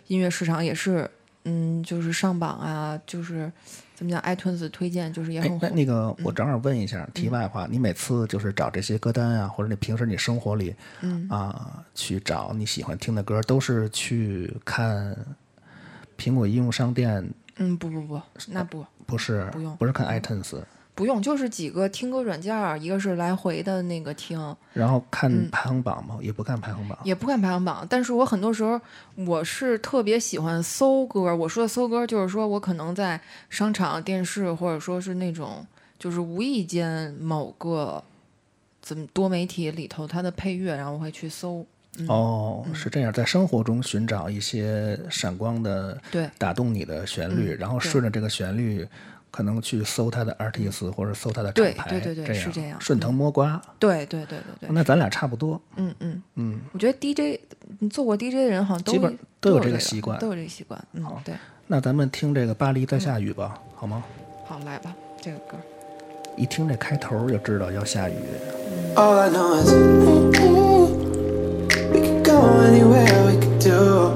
[SPEAKER 2] 音乐市场也是，嗯，就是上榜啊，就是怎么讲，iTunes 推荐就是也
[SPEAKER 1] 哎
[SPEAKER 2] 很，火
[SPEAKER 1] 那。那个，我正好问一下，题外话，你每次就是找这些歌单啊，或者你平时你生活里，
[SPEAKER 2] 嗯
[SPEAKER 1] 啊，去找你喜欢听的歌，都是去看苹果应用商店，
[SPEAKER 2] 嗯，不不不，那不
[SPEAKER 1] 不是
[SPEAKER 2] 不用
[SPEAKER 1] 不是看 iTunes，
[SPEAKER 2] 不用，就是几个听歌软件儿，一个是来回的那个听，
[SPEAKER 1] 然后看
[SPEAKER 2] 嗯
[SPEAKER 1] 排行榜嘛？也不看排行榜。
[SPEAKER 2] 也不看排行榜，但是我很多时候我是特别喜欢搜歌。我说的搜歌，就是说我可能在商场、电视，或者说是那种就是无意间某个怎么多媒体里头它的配乐，然后我会去搜。嗯、
[SPEAKER 1] 哦，是这样，在生活中寻找一些闪光的、
[SPEAKER 2] 对
[SPEAKER 1] 打动你的旋律，
[SPEAKER 2] 嗯
[SPEAKER 1] 然后顺着这个旋律，可能去搜他的 artist 或者搜他的
[SPEAKER 2] 对
[SPEAKER 1] 厂牌，
[SPEAKER 2] 对对对
[SPEAKER 1] 这
[SPEAKER 2] 是这样。
[SPEAKER 1] 顺藤摸瓜。
[SPEAKER 2] 对对对对对，
[SPEAKER 1] 那咱俩差不多，
[SPEAKER 2] 嗯嗯，
[SPEAKER 1] 嗯，
[SPEAKER 2] 我觉得 DJ 你做过 DJ 的人好像都
[SPEAKER 1] 基本
[SPEAKER 2] 都
[SPEAKER 1] 都有这
[SPEAKER 2] 这
[SPEAKER 1] 个习惯。
[SPEAKER 2] 都有这个习惯。嗯，对，
[SPEAKER 1] 那咱们听这个《巴黎在下雨》
[SPEAKER 2] 嗯
[SPEAKER 1] 吧，好吗？
[SPEAKER 2] 好来吧，这个歌。
[SPEAKER 1] 一听这开头就知道要下雨。
[SPEAKER 6] All I know is we could go anywhere, we could do.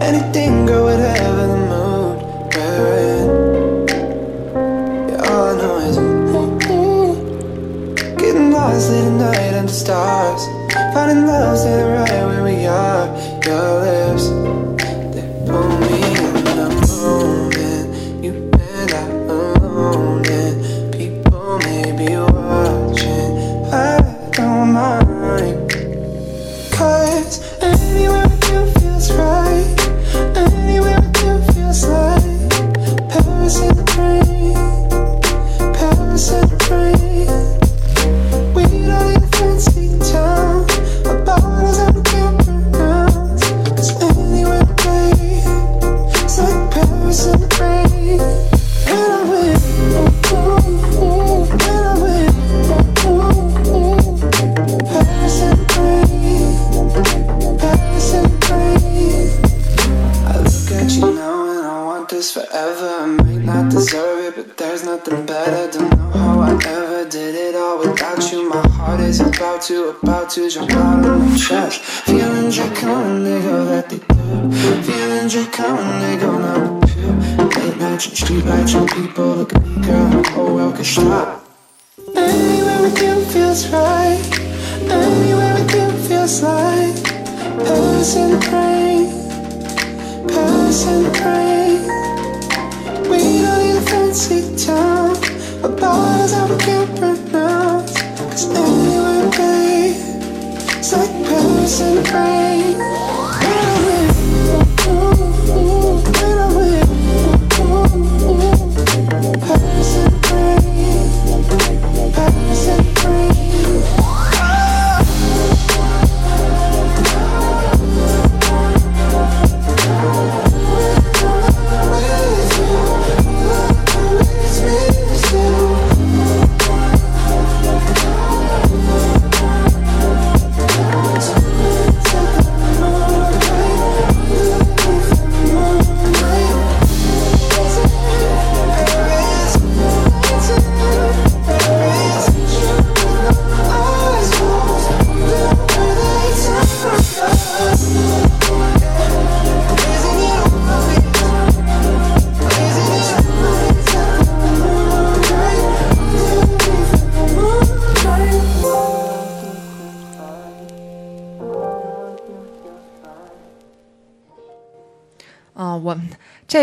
[SPEAKER 6] Anything, girl, whatever the mood stars, finding love standing right where we are. Your lips, they pull me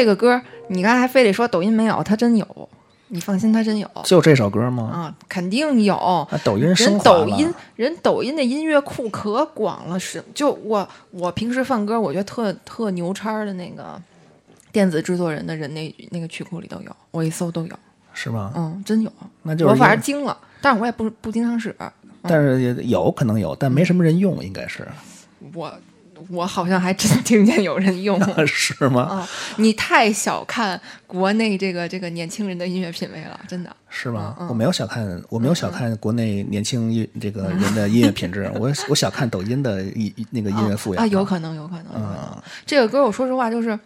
[SPEAKER 2] 这个歌，你刚才还非得说抖音没有，它真有，你放心，它真有
[SPEAKER 1] 就这首歌吗？
[SPEAKER 2] 啊，肯定有。
[SPEAKER 1] 啊，抖音升
[SPEAKER 2] 人抖音人抖音的音乐库可广了，是就我我平时放歌，我觉得特特牛叉的那个电子制作人的人那那个曲库里都有，我一搜都有，
[SPEAKER 1] 是吗？
[SPEAKER 2] 嗯，真有。
[SPEAKER 1] 那就是
[SPEAKER 2] 我反
[SPEAKER 1] 因
[SPEAKER 2] 正惊了，但是我也不不经常使，
[SPEAKER 1] 但是也有可能有，但没什么人用，应该是
[SPEAKER 2] 我我好像还真听见有人用。*laughs*
[SPEAKER 1] 是吗？
[SPEAKER 2] 啊，你太小看国内这个这个年轻人的音乐品味了，真的。
[SPEAKER 1] 是吗？
[SPEAKER 2] 嗯
[SPEAKER 1] 我没有小看，我没有小看国内年轻音这个人的音乐品质，*laughs* 我我小看抖音的音那个音乐素养
[SPEAKER 2] 啊，有可能，有可能，有可能。
[SPEAKER 1] 啊
[SPEAKER 2] 这个歌，我说实话，就是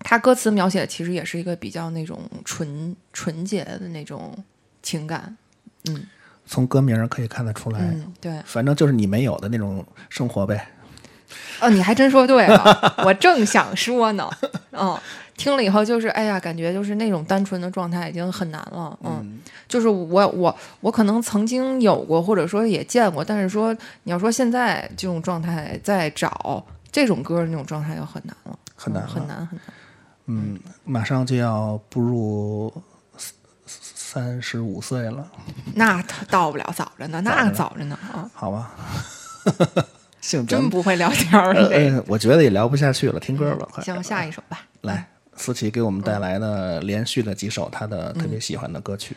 [SPEAKER 2] 它歌词描写其实也是一个比较那种纯纯洁的那种情感。嗯
[SPEAKER 1] 从歌名可以看得出来，
[SPEAKER 2] 嗯，对。
[SPEAKER 1] 反正就是你没有的那种生活呗。
[SPEAKER 2] 哦，你还真说对了，我正想说呢。嗯，听了以后就是，哎呀，感觉就是那种单纯的状态已经很难了。嗯，就是我我我可能曾经有过，或者说也见过，但是说你要说现在这种状态再找这种歌的那种状态就很难了，
[SPEAKER 1] 很难
[SPEAKER 2] 嗯很难很难。
[SPEAKER 1] 嗯，马上就要步入三十五岁了，
[SPEAKER 2] 那他到不了早着呢，那早着呢啊，
[SPEAKER 1] 好吧？
[SPEAKER 2] 真不会聊天儿
[SPEAKER 1] 呃。呃，我觉得也聊不下去了，听歌吧，快。
[SPEAKER 2] 行，下一首吧。*laughs*
[SPEAKER 1] 来，思琪给我们带来的连续的几首她的特别喜欢的歌曲。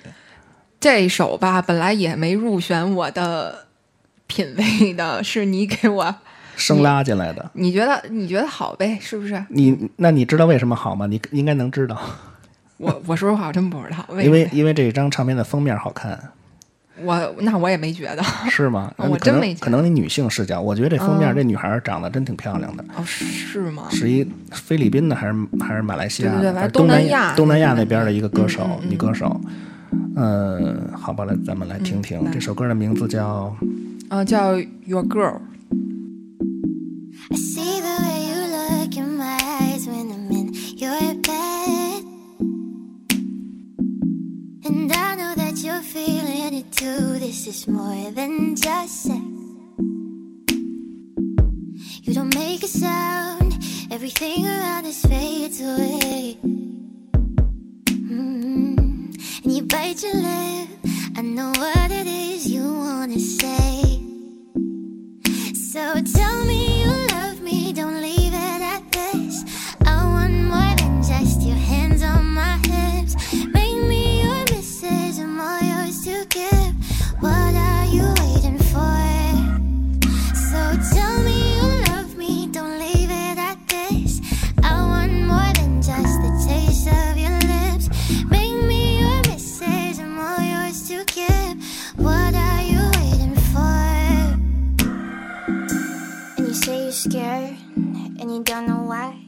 [SPEAKER 2] 这首吧，本来也没入选我的品味的，是你给我，*laughs*
[SPEAKER 1] 生拉进来的，
[SPEAKER 2] 你觉得你觉得好呗，是不是？
[SPEAKER 1] 你那你知道为什么好吗？你应该能知道，*laughs*
[SPEAKER 2] 我我说实话，我真不知道为，
[SPEAKER 1] 因为因为这张唱片的封面好看，
[SPEAKER 2] 我那我也没觉得。
[SPEAKER 1] 是吗？
[SPEAKER 2] 我真没觉得
[SPEAKER 1] 能可能你女性视角，我觉得这封面
[SPEAKER 2] 嗯
[SPEAKER 1] 这女孩长得真挺漂亮的，
[SPEAKER 2] 哦，是吗？
[SPEAKER 1] 是一菲律宾的还是还是马来西亚的？
[SPEAKER 2] 对对对
[SPEAKER 1] 东
[SPEAKER 2] 南亚
[SPEAKER 1] 东南亚
[SPEAKER 2] 那边
[SPEAKER 1] 的一个歌手，
[SPEAKER 2] 嗯嗯嗯
[SPEAKER 1] 女歌手。嗯，好吧，来咱们来听听、
[SPEAKER 2] 嗯
[SPEAKER 1] 这首歌的名字叫
[SPEAKER 2] 啊，叫 Your Girl。
[SPEAKER 7] I see the way you look in my eyes when I'm in your you're feeling it too. This is more than just sex. You don't make a sound, everything around us fades away. Mm. And you bite your lip, I know what it is you wanna say. So tell me you love me, don't leave it at this. Scared and you don't know why.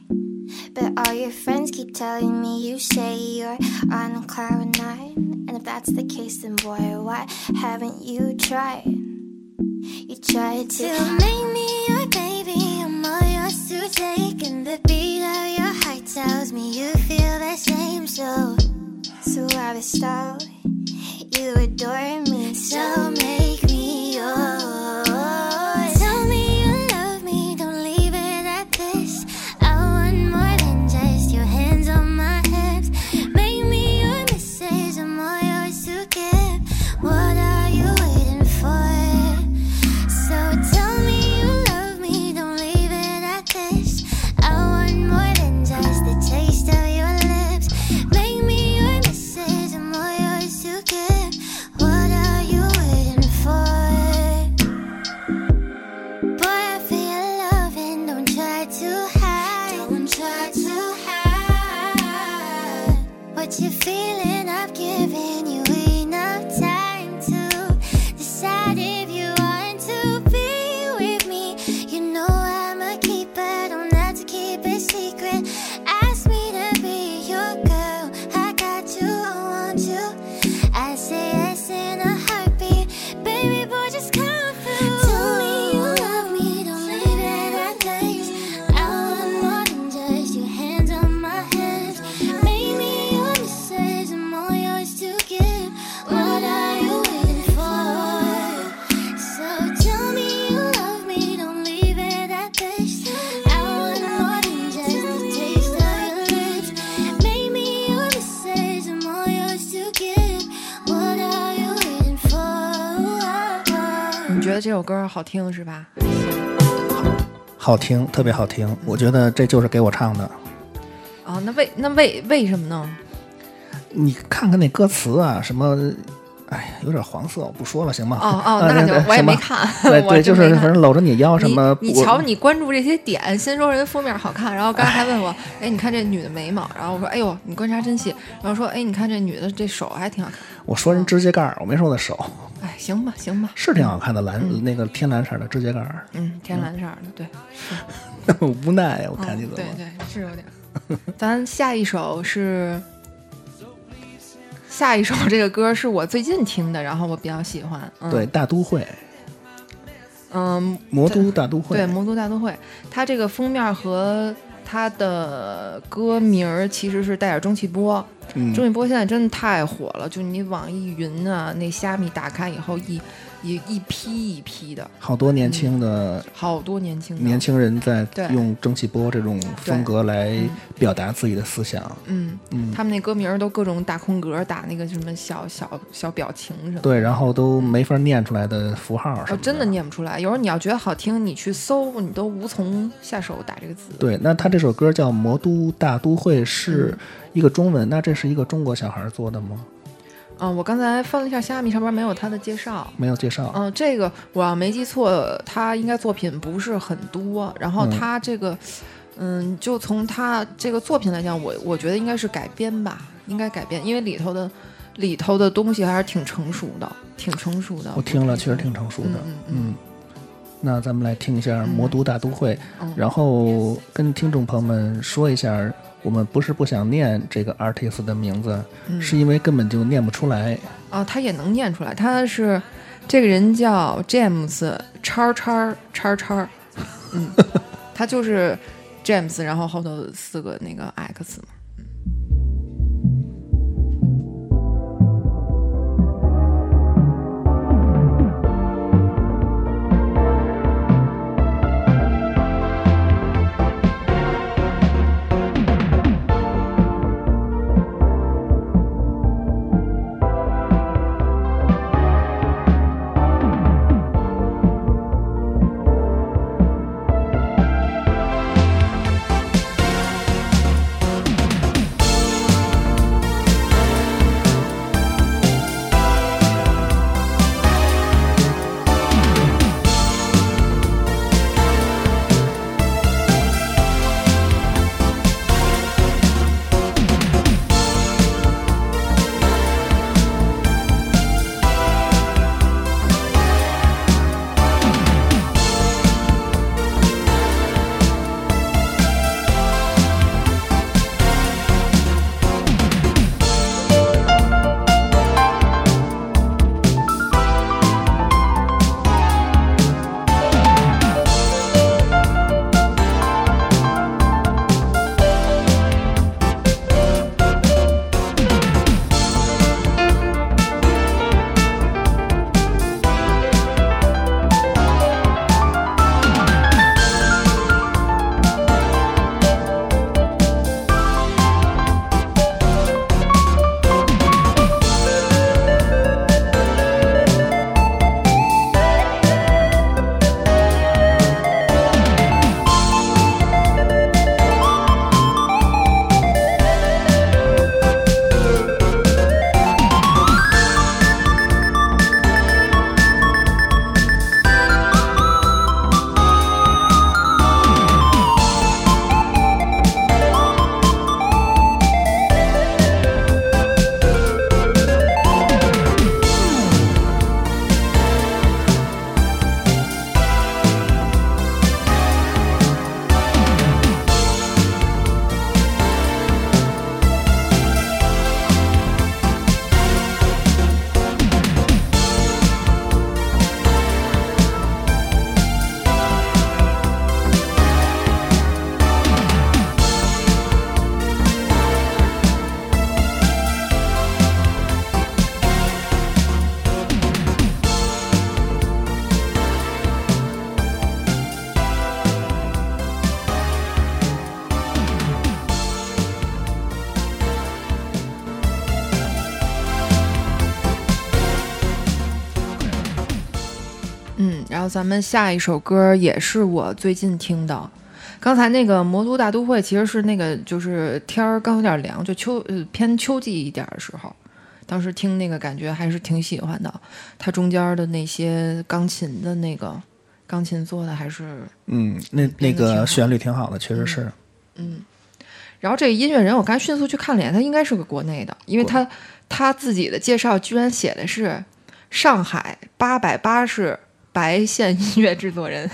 [SPEAKER 7] But all your friends keep telling me you say you're on a cloud nine. And if that's the case, then boy, why haven't you tried? You tried to make me your baby. I'm all yours to take. And the beat of your heart tells me you feel the same. So, so I was stall.
[SPEAKER 2] 听是吧？
[SPEAKER 1] 好听，特别好听。我觉得这就是给我唱的。
[SPEAKER 2] 啊，那为那为为什么呢？
[SPEAKER 1] 你看看那歌词啊，什么，哎呀，有点黄色，我不说了，行吗？
[SPEAKER 2] 哦哦，
[SPEAKER 1] 啊
[SPEAKER 2] 那就我也没看，
[SPEAKER 1] 对 *laughs* 就是反正搂着你腰什么，
[SPEAKER 2] 你你瞧，你关注这些点，先说人封面好看，然后刚才还问我，哎，你看这女的眉毛，然后我说，哎呦，你观察真细，然后说，哎，你看这女的这手还挺好看，
[SPEAKER 1] 我说人指甲盖儿，我没说她手，
[SPEAKER 2] 哎，行吧，行吧，
[SPEAKER 1] 是挺好看的蓝、那个天蓝色的指甲盖儿，
[SPEAKER 2] 嗯，天蓝色的，对，*laughs*
[SPEAKER 1] 无奈呀，我看你
[SPEAKER 2] 嗯
[SPEAKER 1] 怎么。
[SPEAKER 2] 对对，是有点。咱下一首是下一首，这个歌是我最近听的，然后我比较喜欢。嗯、
[SPEAKER 1] 对，，大都会，
[SPEAKER 2] 嗯，
[SPEAKER 1] 魔都大都会，
[SPEAKER 2] 对，魔都大都会，它这个封面和它的歌名儿其实是带点蒸汽波。
[SPEAKER 1] 嗯
[SPEAKER 2] 蒸汽波现在真的太火了，就你网易云啊，那虾米打开以后一一一批一批的，
[SPEAKER 1] 好多年轻的
[SPEAKER 2] 好多年轻的
[SPEAKER 1] 年轻人在用蒸汽波这种风格来表达自己的思想。
[SPEAKER 2] 嗯，
[SPEAKER 1] 嗯
[SPEAKER 2] 他们那歌名儿都各种打空格，打那个什么小小小表情什么的。
[SPEAKER 1] 对，然后都没法念出来的符号什么，
[SPEAKER 2] 哦真的念不出来。有时候你要觉得好听，你去搜，你都无从下手打这个字。
[SPEAKER 1] 对，那他这首歌叫《魔都大都会》，是
[SPEAKER 2] 嗯
[SPEAKER 1] 一个中文，那这是一个中国小孩做的吗？
[SPEAKER 2] 嗯、我刚才翻了一下虾米，上边没有他的介绍。
[SPEAKER 1] 没有介绍。
[SPEAKER 2] 嗯、这个我要没记错，他应该作品不是很多。然后
[SPEAKER 1] 嗯
[SPEAKER 2] 他这个，嗯，就从他这个作品来讲，我我觉得应该是改编吧，应该改编，因为里头的里头的东西还是挺成熟的，挺成熟的。
[SPEAKER 1] 我听了，确实挺成熟的。
[SPEAKER 2] 嗯嗯嗯
[SPEAKER 1] 嗯，那咱们来听一下《魔都大都会》
[SPEAKER 2] 嗯
[SPEAKER 1] 然后跟听众朋友们说一下，我们不是不想念这个 artist 的名字，
[SPEAKER 2] 嗯
[SPEAKER 1] 是因为根本就念不出来。
[SPEAKER 2] 啊，他也能念出来，他是这个人叫 James 叉叉叉叉，*laughs* 嗯，他就是 James，然后后头四个那个 X 嘛。咱们下一首歌也是我最近听的。刚才那个《魔都大都会》其实是那个就是天儿刚有点凉，就秋呃偏秋季一点儿的时候，当时听那个感觉还是挺喜欢的。它中间的那些钢琴的那个钢琴做的还是
[SPEAKER 1] 嗯，那那个旋律挺好的，确实是嗯。
[SPEAKER 2] 然后这个音乐人，我刚迅速去看了一眼，他应该是个国内的，因为他他自己的介绍居然写的是上海八百八十白线音乐制作人，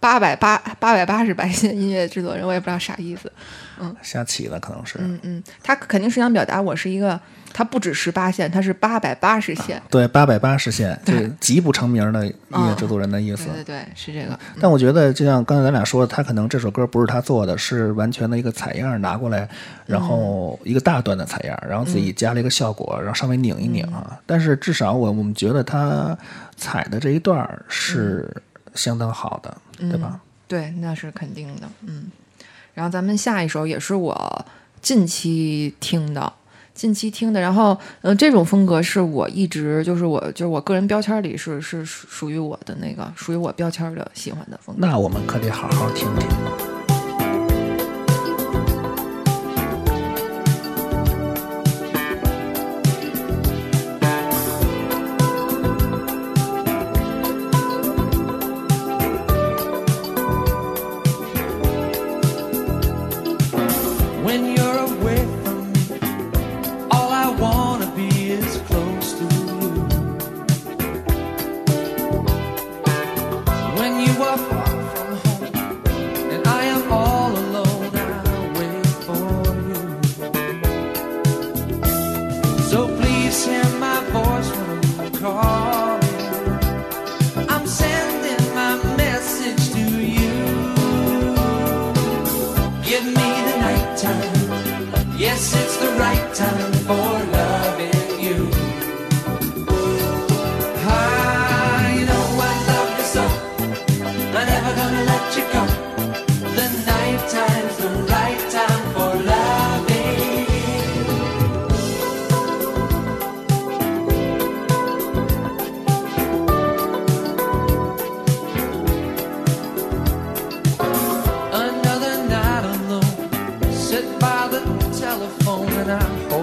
[SPEAKER 2] 八百八八百八十白线音乐制作人，我也不知道啥意思。
[SPEAKER 1] 嗯瞎起的可能是。
[SPEAKER 2] 嗯嗯，他肯定是想表达我是一个，他不止十八线，它是八百八十线。
[SPEAKER 1] 对，八百八十线，
[SPEAKER 2] 对
[SPEAKER 1] 就是极不成名的音乐制作人的意思。
[SPEAKER 2] 对对对，是这个。
[SPEAKER 1] 但我觉得，就像刚才咱俩说的，他可能这首歌不是他做的，是完全的一个采样拿过来，然后一个大段的采样，然后自己加了一个效果，然后稍微拧一拧啊。但是至少我我们觉得他采的这一段是相当好的，对吧？
[SPEAKER 2] 对，那是肯定的，嗯。然后咱们下一首也是我近期听的，近期听的。然后，嗯、这种风格是我一直就是我就是我个人标签里是是属属于我的那个属于我标签的喜欢的风格。
[SPEAKER 1] 那我们可得好好听听。
[SPEAKER 8] and I'm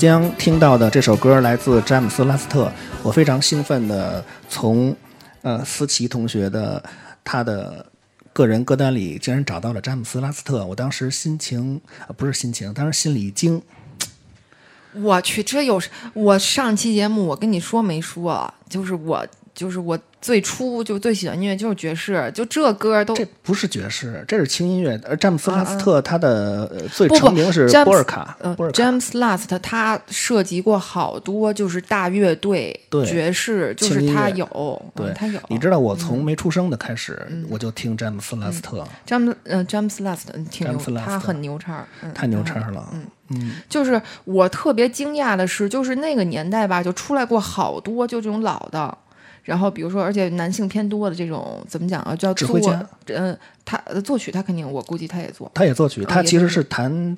[SPEAKER 1] 将听到的这首歌来自詹姆斯·拉斯特，我非常兴奋的从呃思琪同学的他的个人歌单里竟然找到了詹姆斯·拉斯特，我当时心情、呃、不是心情，当时心里一惊。
[SPEAKER 2] 我去，这有我上期节目我跟你说没说？就是我就是我最初就最喜欢音乐就是爵士，就这歌都
[SPEAKER 1] 这不是爵士，这是轻音乐。而詹姆斯
[SPEAKER 2] 啊
[SPEAKER 1] 拉斯特他的呃最
[SPEAKER 2] 不不
[SPEAKER 1] 成名是
[SPEAKER 2] 詹姆斯
[SPEAKER 1] 波尔卡，
[SPEAKER 2] 呃
[SPEAKER 1] 波尔卡
[SPEAKER 2] ，James Last 他涉及过好多就是大乐队、
[SPEAKER 1] 对
[SPEAKER 2] 爵士，就是他有，嗯
[SPEAKER 1] 对，
[SPEAKER 2] 他有。
[SPEAKER 1] 你知道我从没出生的开始，我就听詹姆斯拉斯特，
[SPEAKER 2] 詹姆呃
[SPEAKER 1] 詹姆斯，拉斯
[SPEAKER 2] 他很牛叉，嗯，
[SPEAKER 1] 太牛叉了。嗯
[SPEAKER 2] 就是我特别惊讶的是，就是那个年代吧，就出来过好多就这种老的，然后比如说，而且男性偏多的这种怎么讲啊，叫作
[SPEAKER 1] 指挥家，
[SPEAKER 2] 嗯、他呃作曲他肯定，我估计他也做，
[SPEAKER 1] 他也作曲，他其实是弹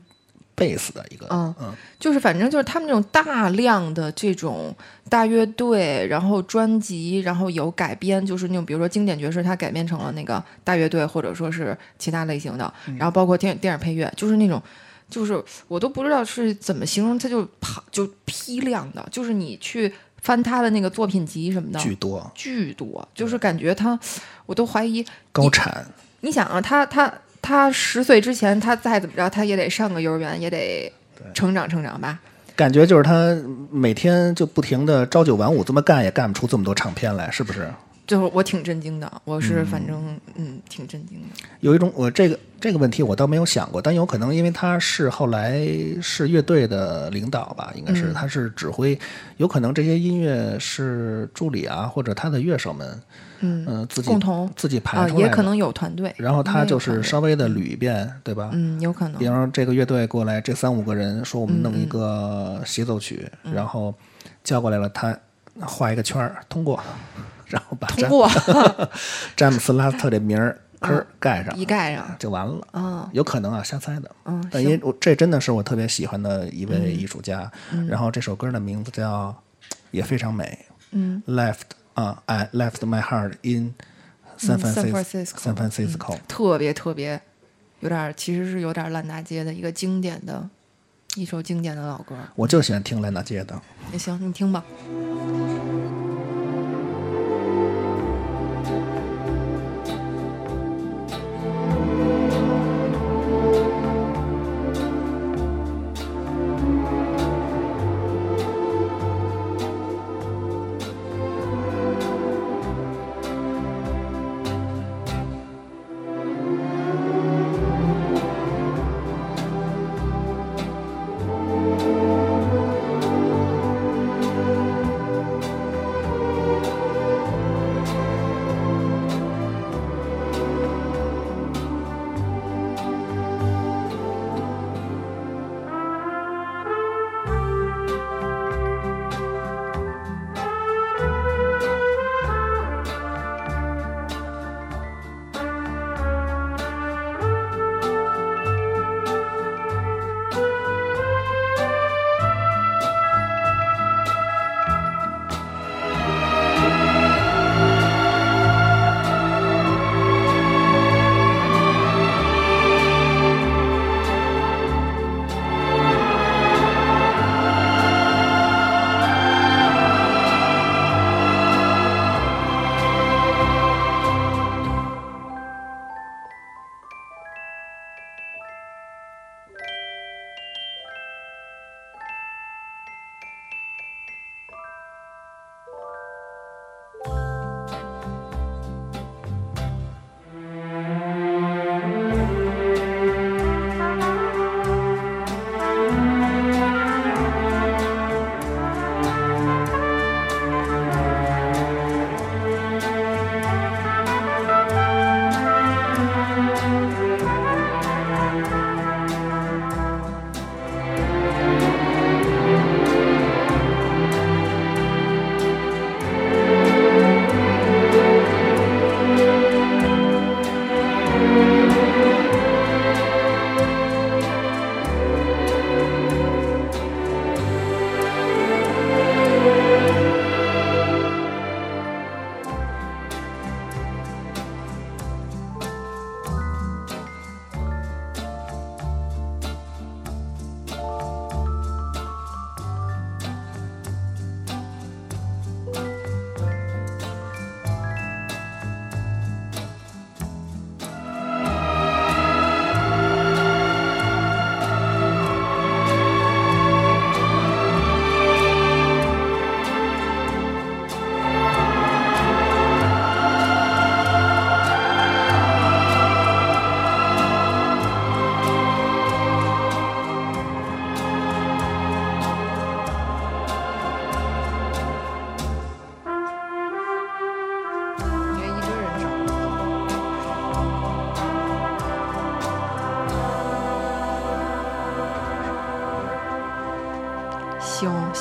[SPEAKER 1] 贝斯的一个，
[SPEAKER 2] 嗯
[SPEAKER 1] 嗯，
[SPEAKER 2] 就是反正就是他们这种大量的这种大乐队，然后专辑，然后有改编，就是那种比如说经典爵士，它改编成了那个大乐队，或者说是其他类型的，然后包括电影电影配乐，就是那种。就是我都不知道是怎么形容，它就跑就批量的，就是你去翻他的那个作品集什么的，
[SPEAKER 1] 巨多
[SPEAKER 2] 巨多，就是感觉他，我都怀疑
[SPEAKER 1] 高产，
[SPEAKER 2] 你想啊，他他他十岁之前，他再怎么着，他也得上个幼儿园，也得成长成长吧。
[SPEAKER 1] 感觉就是他每天就不停的朝九晚五这么干，也干不出这么多唱片来，是不是？
[SPEAKER 2] 就是我挺震惊的，我是反正嗯挺震惊的。
[SPEAKER 1] 有一种我这个这个问题我倒没有想过，但有可能因为他是后来是乐队的领导吧，应该是、
[SPEAKER 2] 嗯。
[SPEAKER 1] 他是指挥，有可能这些音乐是助理啊或者他的乐手们，
[SPEAKER 2] 嗯
[SPEAKER 1] 呃自己
[SPEAKER 2] 共同
[SPEAKER 1] 自己排
[SPEAKER 2] 啊，
[SPEAKER 1] 出来的，
[SPEAKER 2] 也可能有团队，
[SPEAKER 1] 然后他就是稍微的捋一遍，对吧？
[SPEAKER 2] 嗯有可能？
[SPEAKER 1] 比方说这个乐队过来，这三五个人说我们弄一个协奏曲，
[SPEAKER 2] 嗯。
[SPEAKER 1] 然后叫过来了，他画一个圈儿通过，然后把詹
[SPEAKER 2] 通过 *laughs*
[SPEAKER 1] 詹姆斯拉斯特这名儿吭儿盖上，
[SPEAKER 2] 一盖上
[SPEAKER 1] 就完了。
[SPEAKER 2] 啊，
[SPEAKER 1] 有可能啊，瞎猜的。
[SPEAKER 2] 嗯
[SPEAKER 1] 但因为我这真的是我特别喜欢的一位艺术家。
[SPEAKER 2] 嗯
[SPEAKER 1] 然后这首歌的名字叫，也非常美。
[SPEAKER 2] 嗯
[SPEAKER 1] ，Left 啊，I left my heart in San Francisco。
[SPEAKER 2] 特别特别有点儿，其实是有点烂大街的一个经典的一首经典的老歌。
[SPEAKER 1] 我就喜欢听烂大街的。
[SPEAKER 2] 也行，你听吧。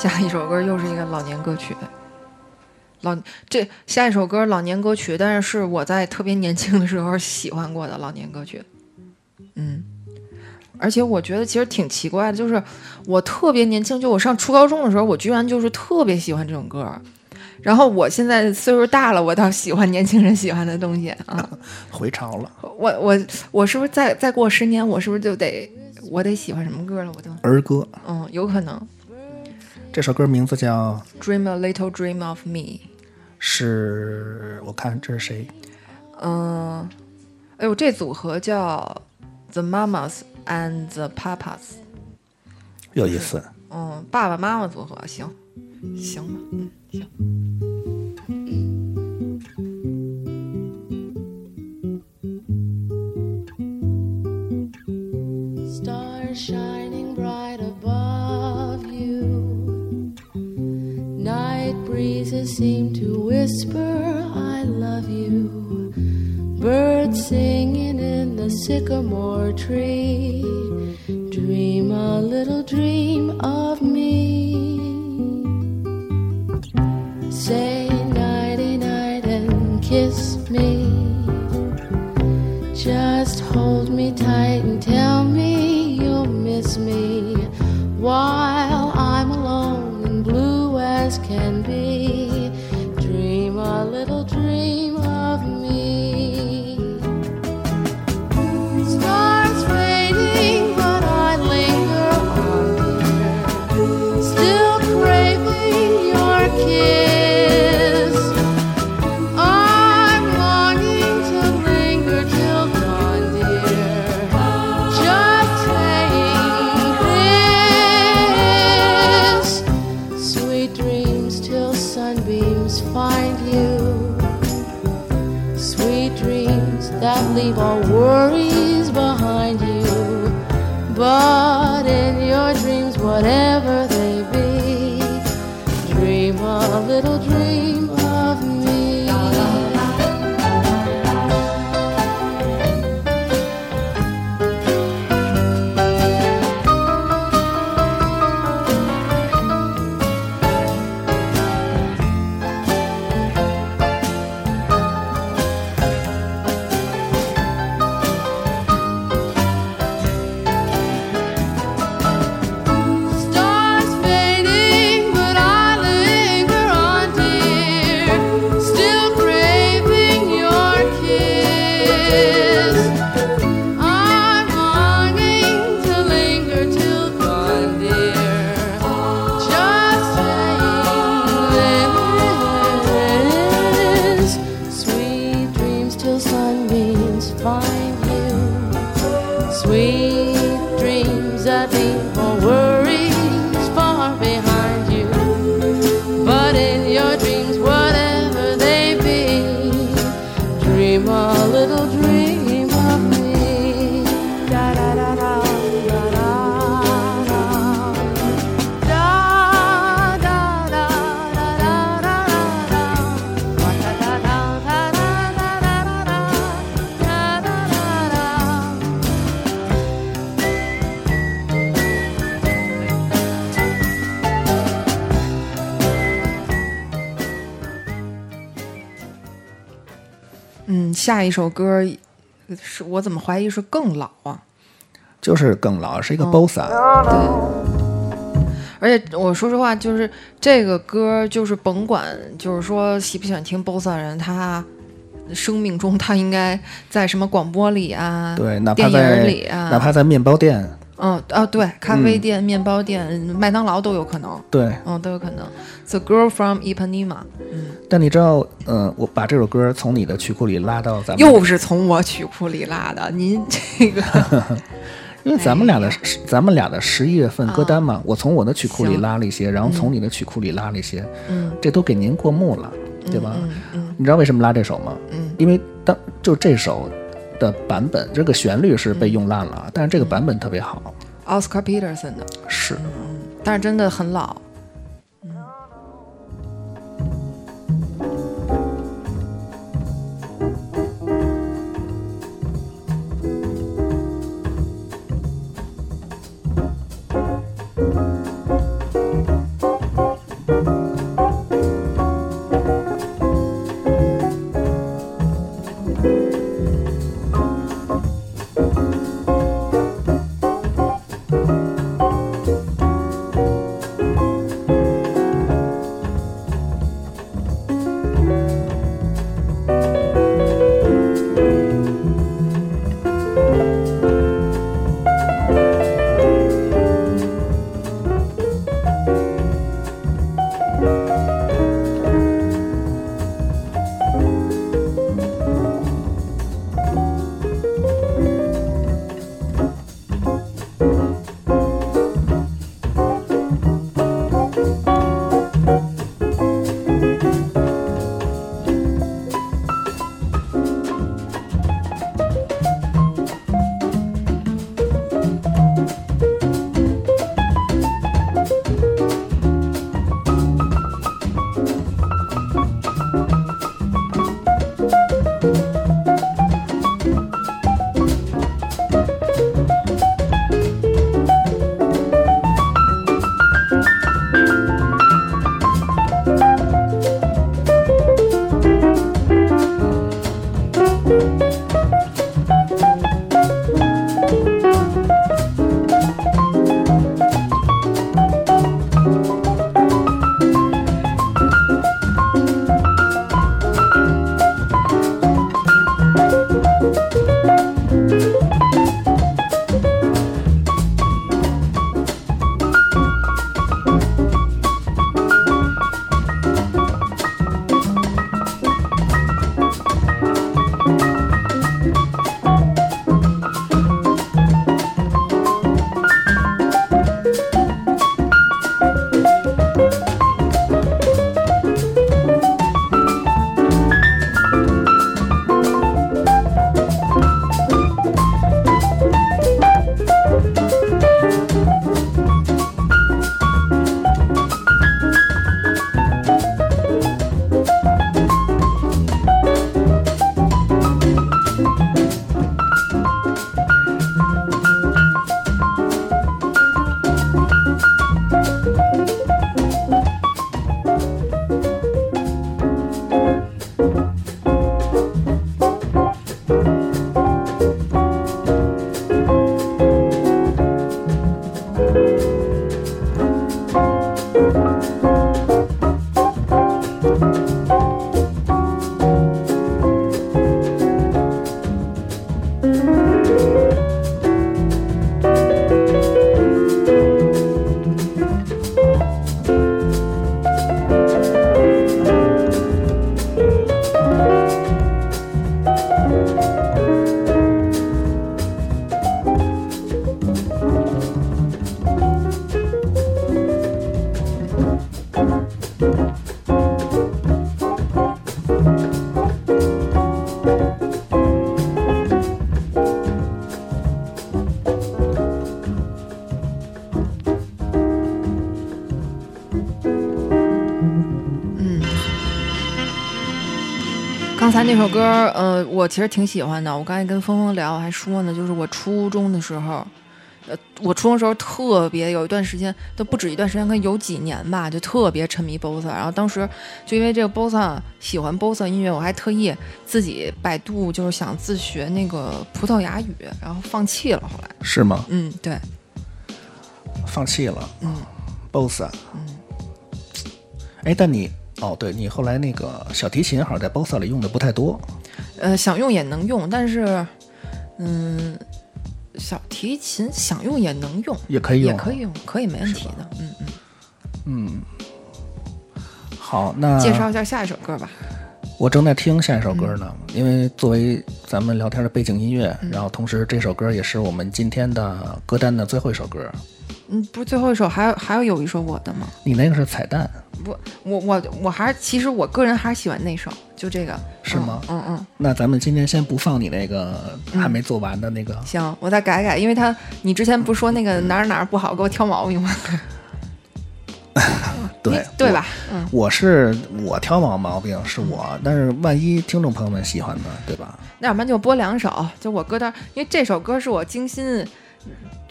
[SPEAKER 2] 下一首歌又是一个老年歌曲。老这下一首歌老年歌曲，但是是我在特别年轻的时候喜欢过的老年歌曲。嗯，而且我觉得其实挺奇怪的，就是我特别年轻，就我上初高中的时候，我居然就是特别喜欢这种歌。然后我现在岁数大了，我倒喜欢年轻人喜欢的东西啊。*laughs*
[SPEAKER 1] 回潮了。
[SPEAKER 2] 我我我是不是再再过十年，我是不是就得我得喜欢什么歌了？我都
[SPEAKER 1] 儿歌，
[SPEAKER 2] 嗯，有可能。
[SPEAKER 1] 这首歌名字叫
[SPEAKER 2] Dream a little dream of me。
[SPEAKER 1] 是，我看这是谁？
[SPEAKER 2] 嗯，哎呦，这组合叫 The Mamas and the Papas。
[SPEAKER 1] 有意思。
[SPEAKER 2] 嗯，爸爸妈妈组合，行，行吧，嗯，行。
[SPEAKER 9] Stars breezes seem to whisper, I love you. Birds singing in the sycamore tree. Dream a little dream of me. Say nighty night and kiss me. Just hold me tight and tell me you'll miss me while as can be.
[SPEAKER 2] 下一首歌是我怎么怀疑是更老啊？
[SPEAKER 1] 就是更老，是一个
[SPEAKER 2] 嗯
[SPEAKER 1] bossa，、
[SPEAKER 2] 而且我说实话，就是这个歌，就是甭管，就是说喜不喜欢听 bossa 人，他生命中他应该在什么广播里啊，
[SPEAKER 1] 对，哪怕
[SPEAKER 2] 电影
[SPEAKER 1] 在
[SPEAKER 2] 里啊，
[SPEAKER 1] 哪怕在面包店，
[SPEAKER 2] 嗯啊对，咖啡店、面包店、麦当劳都有可能，
[SPEAKER 1] 对。
[SPEAKER 2] 嗯都有可能。The Girl from Ipanema，
[SPEAKER 1] 但你知道，嗯、我把这首歌从你的曲库里拉到咱们，
[SPEAKER 2] 又是从我曲库里拉的，您这个 *laughs*
[SPEAKER 1] 因为咱们俩的、咱们俩的十一月份歌单嘛，我从我的曲库里拉了一些，然后从你的曲库里拉了一些，
[SPEAKER 2] 嗯
[SPEAKER 1] 这都给您过目了，对吧？
[SPEAKER 2] 嗯嗯
[SPEAKER 1] 你知道为什么拉这首吗？
[SPEAKER 2] 嗯
[SPEAKER 1] 因为当就这首的版本，这个旋律是被用烂了，但是这个版本特别好
[SPEAKER 2] ，，Oscar Peterson 的，
[SPEAKER 1] 是。
[SPEAKER 2] 但是真的很老。那首歌，呃，我其实挺喜欢的。我刚才跟峰峰聊，还说呢，就是我初中的时候，呃，我初中时候特别有一段时间，都不止一段时间，可能有几年吧，就特别沉迷 Bossa。然后当时就因为这个 Bossa 喜欢 Bossa 音乐，我还特意自己百度，就是想自学那个葡萄牙语，然后放弃了。后来，
[SPEAKER 1] 是吗？
[SPEAKER 2] 嗯，对，
[SPEAKER 1] 放弃了。
[SPEAKER 2] 嗯
[SPEAKER 1] ，BOSS 啊。嗯。哎，但你哦，对你后来那个小提琴好像在 BOSS 里用的不太多。
[SPEAKER 2] 呃，想用也能用，但是，嗯，小提琴想用也能用，
[SPEAKER 1] 也可以用
[SPEAKER 2] 也可以用，可以没问题的。嗯嗯。
[SPEAKER 1] 嗯。好，那
[SPEAKER 2] 介绍一下下一首歌吧。
[SPEAKER 1] 我正在听下一首歌呢，因为作为咱们聊天的背景音乐，
[SPEAKER 2] 嗯
[SPEAKER 1] 然后同时这首歌也是我们今天的歌单的最后一首歌。
[SPEAKER 2] 嗯，不是最后一首，还有还有有一首我的吗？
[SPEAKER 1] 你那个是彩蛋，
[SPEAKER 2] 不，我我我还是其实我个人还是喜欢那首，就这个。
[SPEAKER 1] 是吗
[SPEAKER 2] 嗯嗯，
[SPEAKER 1] 那咱们今天先不放你那个还没做完的那个。
[SPEAKER 2] 行，我再改改，因为他你之前不是说那个哪儿哪儿不好，给我挑毛病吗？*laughs*
[SPEAKER 1] 对
[SPEAKER 2] 对吧？嗯，
[SPEAKER 1] 我是我挑毛毛病是我，但是万一听众朋友们喜欢呢，对吧？
[SPEAKER 2] 那要不然就播两首，就我歌单，因为这首歌是我精心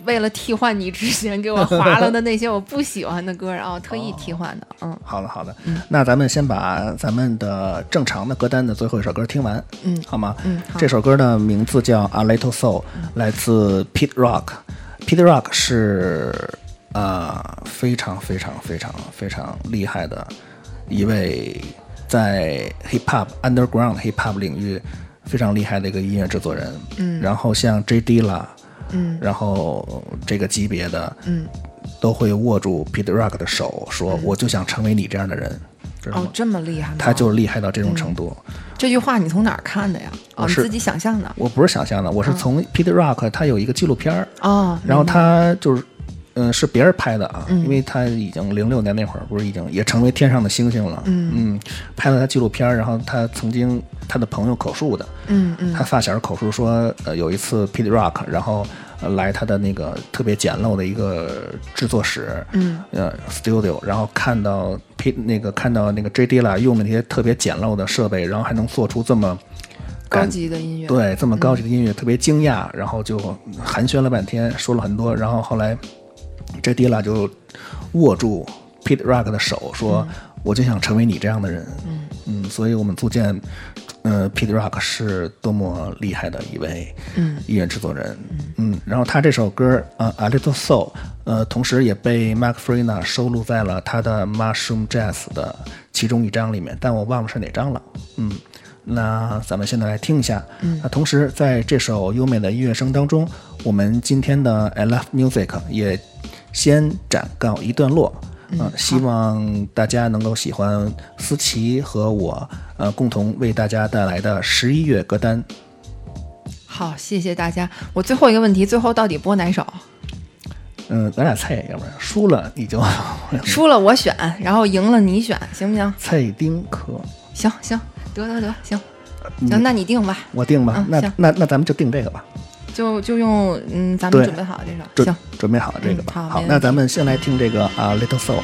[SPEAKER 2] 为了替换你之前给我划了的那些我不喜欢的歌，然后特意替换的。嗯 *laughs*
[SPEAKER 1] 好的好的，那咱们先把咱们的正常的歌单的最后一首歌听完，
[SPEAKER 2] 嗯
[SPEAKER 1] 好吗？
[SPEAKER 2] 嗯，
[SPEAKER 1] 这首歌的名字叫《A Little Soul》，来自 Pete Rock。Pete Rock 是呃非常非常非常非常厉害的一位在 Hip Hop Underground Hip Hop 领域非常厉害的一个音乐制作人。
[SPEAKER 2] 嗯
[SPEAKER 1] 然后像 J Dilla，
[SPEAKER 2] 嗯
[SPEAKER 1] 然后这个级别的，
[SPEAKER 2] 嗯，
[SPEAKER 1] 都会握住 Peter Rock 的手，说我就想成为你这样的人？
[SPEAKER 2] 哦，这么厉害吗？
[SPEAKER 1] 他就是厉害到这种程度。
[SPEAKER 2] 这句话你从哪儿看的呀？你自己想象的。
[SPEAKER 1] 我不是想象的，我是从 Peter Rock 他有一个纪录片儿，
[SPEAKER 2] 哦，
[SPEAKER 1] 然后他就是，嗯、是别人拍的啊，
[SPEAKER 2] 嗯。
[SPEAKER 1] 因为他已经零六年那会儿不是已经也成为天上的星星了，
[SPEAKER 2] 嗯。
[SPEAKER 1] 拍了他纪录片，然后他曾经他的朋友口述的，
[SPEAKER 2] 嗯嗯。
[SPEAKER 1] 他发小口述说，呃，有一次 Pete Rock 然后、呃、来他的那个特别简陋的一个制作室，
[SPEAKER 2] 嗯。
[SPEAKER 1] 呃 studio，然后看到 Pete 那个看到那个 J Dilla 用的那些特别简陋的设备，然后还能做出这么
[SPEAKER 2] 高级的音乐。
[SPEAKER 1] 对，这么高级的音乐，特别惊讶，然后就寒暄了半天，说了很多，然后后来这 Dilla 就握住 Pete Rock 的手，说：“我就想成为你这样的人。”
[SPEAKER 2] 嗯
[SPEAKER 1] 所以我们足见，呃，Pete Rock 是多么厉害的一位
[SPEAKER 2] 嗯
[SPEAKER 1] 音乐制作人。嗯，然后他这首歌呃《A Little Soul》，呃，同时也被 Mark Farina 收录在了他的 Mushroom Jazz 的其中一张里面，但我忘了是哪张了。嗯。那咱们现在来听一下。
[SPEAKER 2] 嗯
[SPEAKER 1] 那同时在这首优美的音乐声当中，我们今天的 I Love Music 也先暂告一段落。呃希望大家能够喜欢思琪和我呃共同为大家带来的十一月歌单。
[SPEAKER 2] 好，谢谢大家。我最后一个问题，最后到底播哪首？
[SPEAKER 1] 嗯、咱俩猜，要不然输了你就 *laughs*
[SPEAKER 2] 输了我选，然后赢了你选，行不行？
[SPEAKER 1] 蔡丁克，
[SPEAKER 2] 行行，得得得，行行，那你定吧，
[SPEAKER 1] 我定吧。那那那咱们就定这个吧。
[SPEAKER 2] 就就用嗯咱们准备好的这首，行。
[SPEAKER 1] 准备好这个吧。好，那咱们先来听这个啊、Little Soul。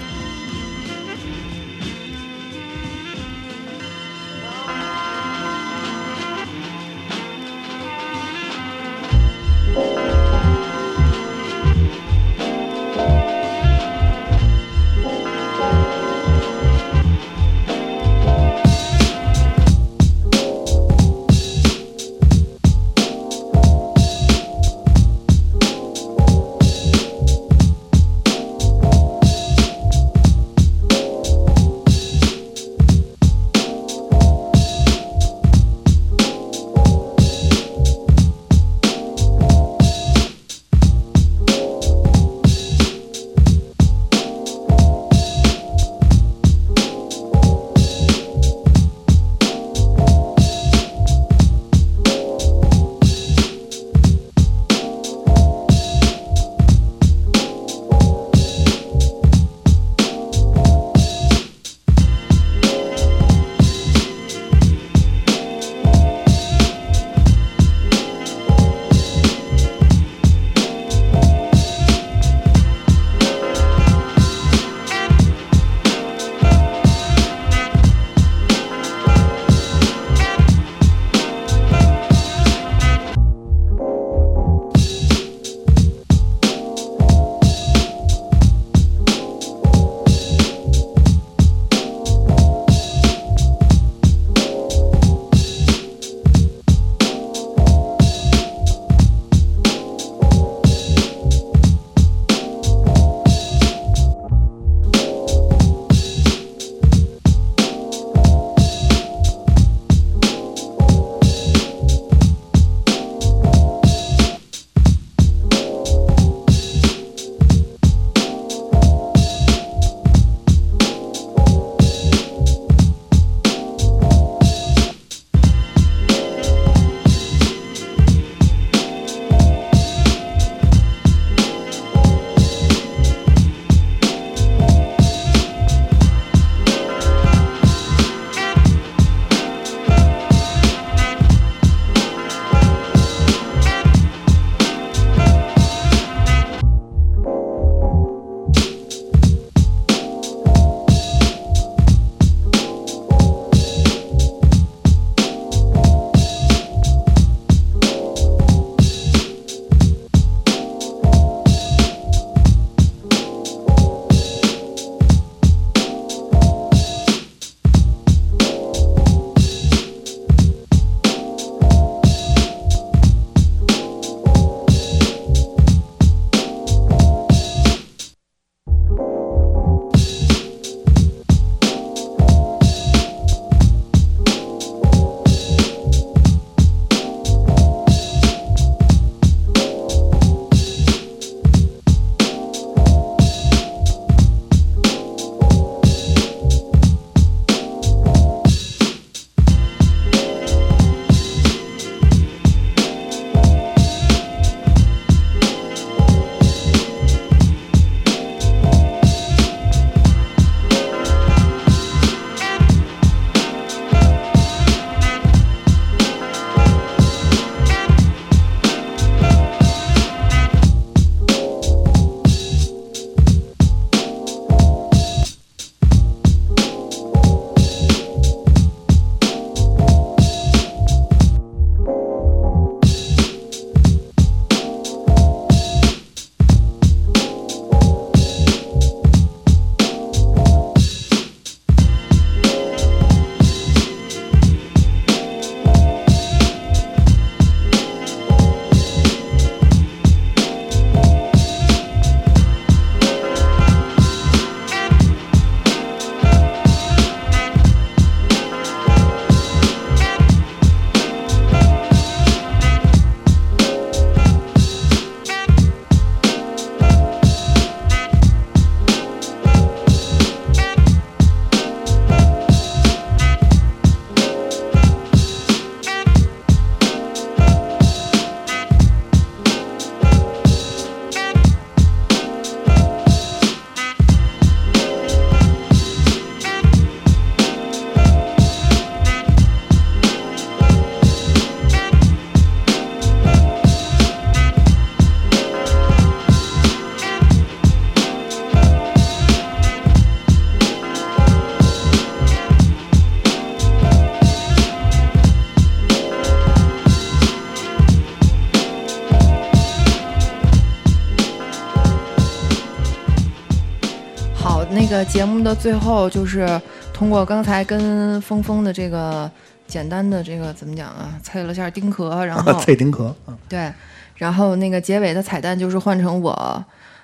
[SPEAKER 2] 节目的最后，就是通过刚才跟峰峰的这个简单的这个怎么讲啊，测了下丁壳，然后 *laughs*
[SPEAKER 1] 脆丁壳，嗯
[SPEAKER 2] 对，然后那个结尾的彩蛋就是换成我，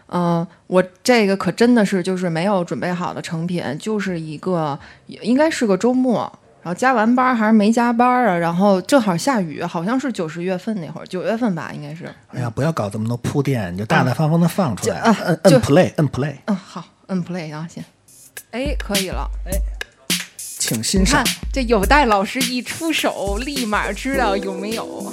[SPEAKER 2] 嗯、我这个可真的是就是没有准备好的成品，就是一个应该是个周末，然后加完班儿还是没加班儿啊，然后正好下雨，好像是九十月份那会儿，九月份吧，应该是。
[SPEAKER 1] 哎呀，不要搞这么多铺垫，你就大大方方的放出来，
[SPEAKER 2] 嗯啊
[SPEAKER 1] 摁摁 play，摁 play，
[SPEAKER 2] 嗯，好，摁 play 啊，行。哎，可以了。
[SPEAKER 1] 哎请欣赏。
[SPEAKER 2] 这有待老师一出手，立马知道有没有。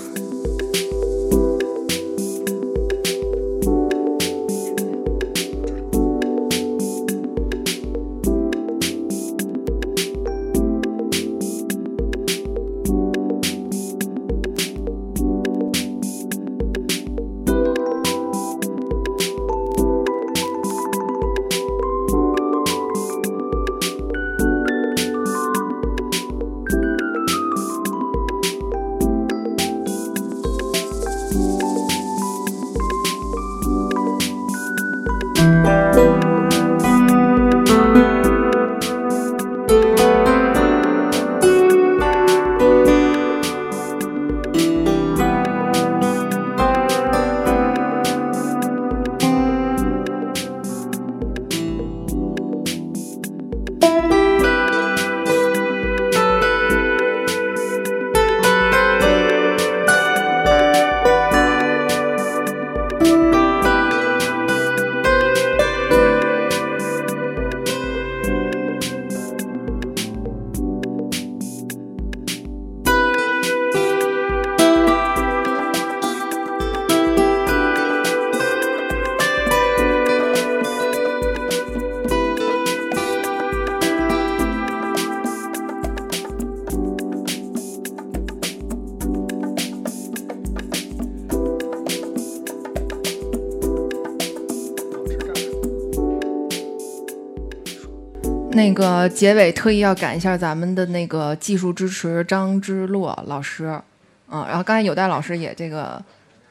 [SPEAKER 2] 那个结尾特意要感一下咱们的那个技术支持张之洛老师，嗯，然后刚才有戴老师也这个，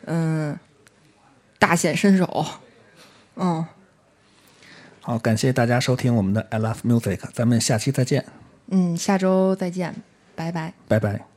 [SPEAKER 2] 嗯，大显身手，嗯，
[SPEAKER 1] 好，感谢大家收听我们的 I Love Music，咱们下期再见，
[SPEAKER 2] 嗯，下周再见，拜拜。
[SPEAKER 1] 拜拜。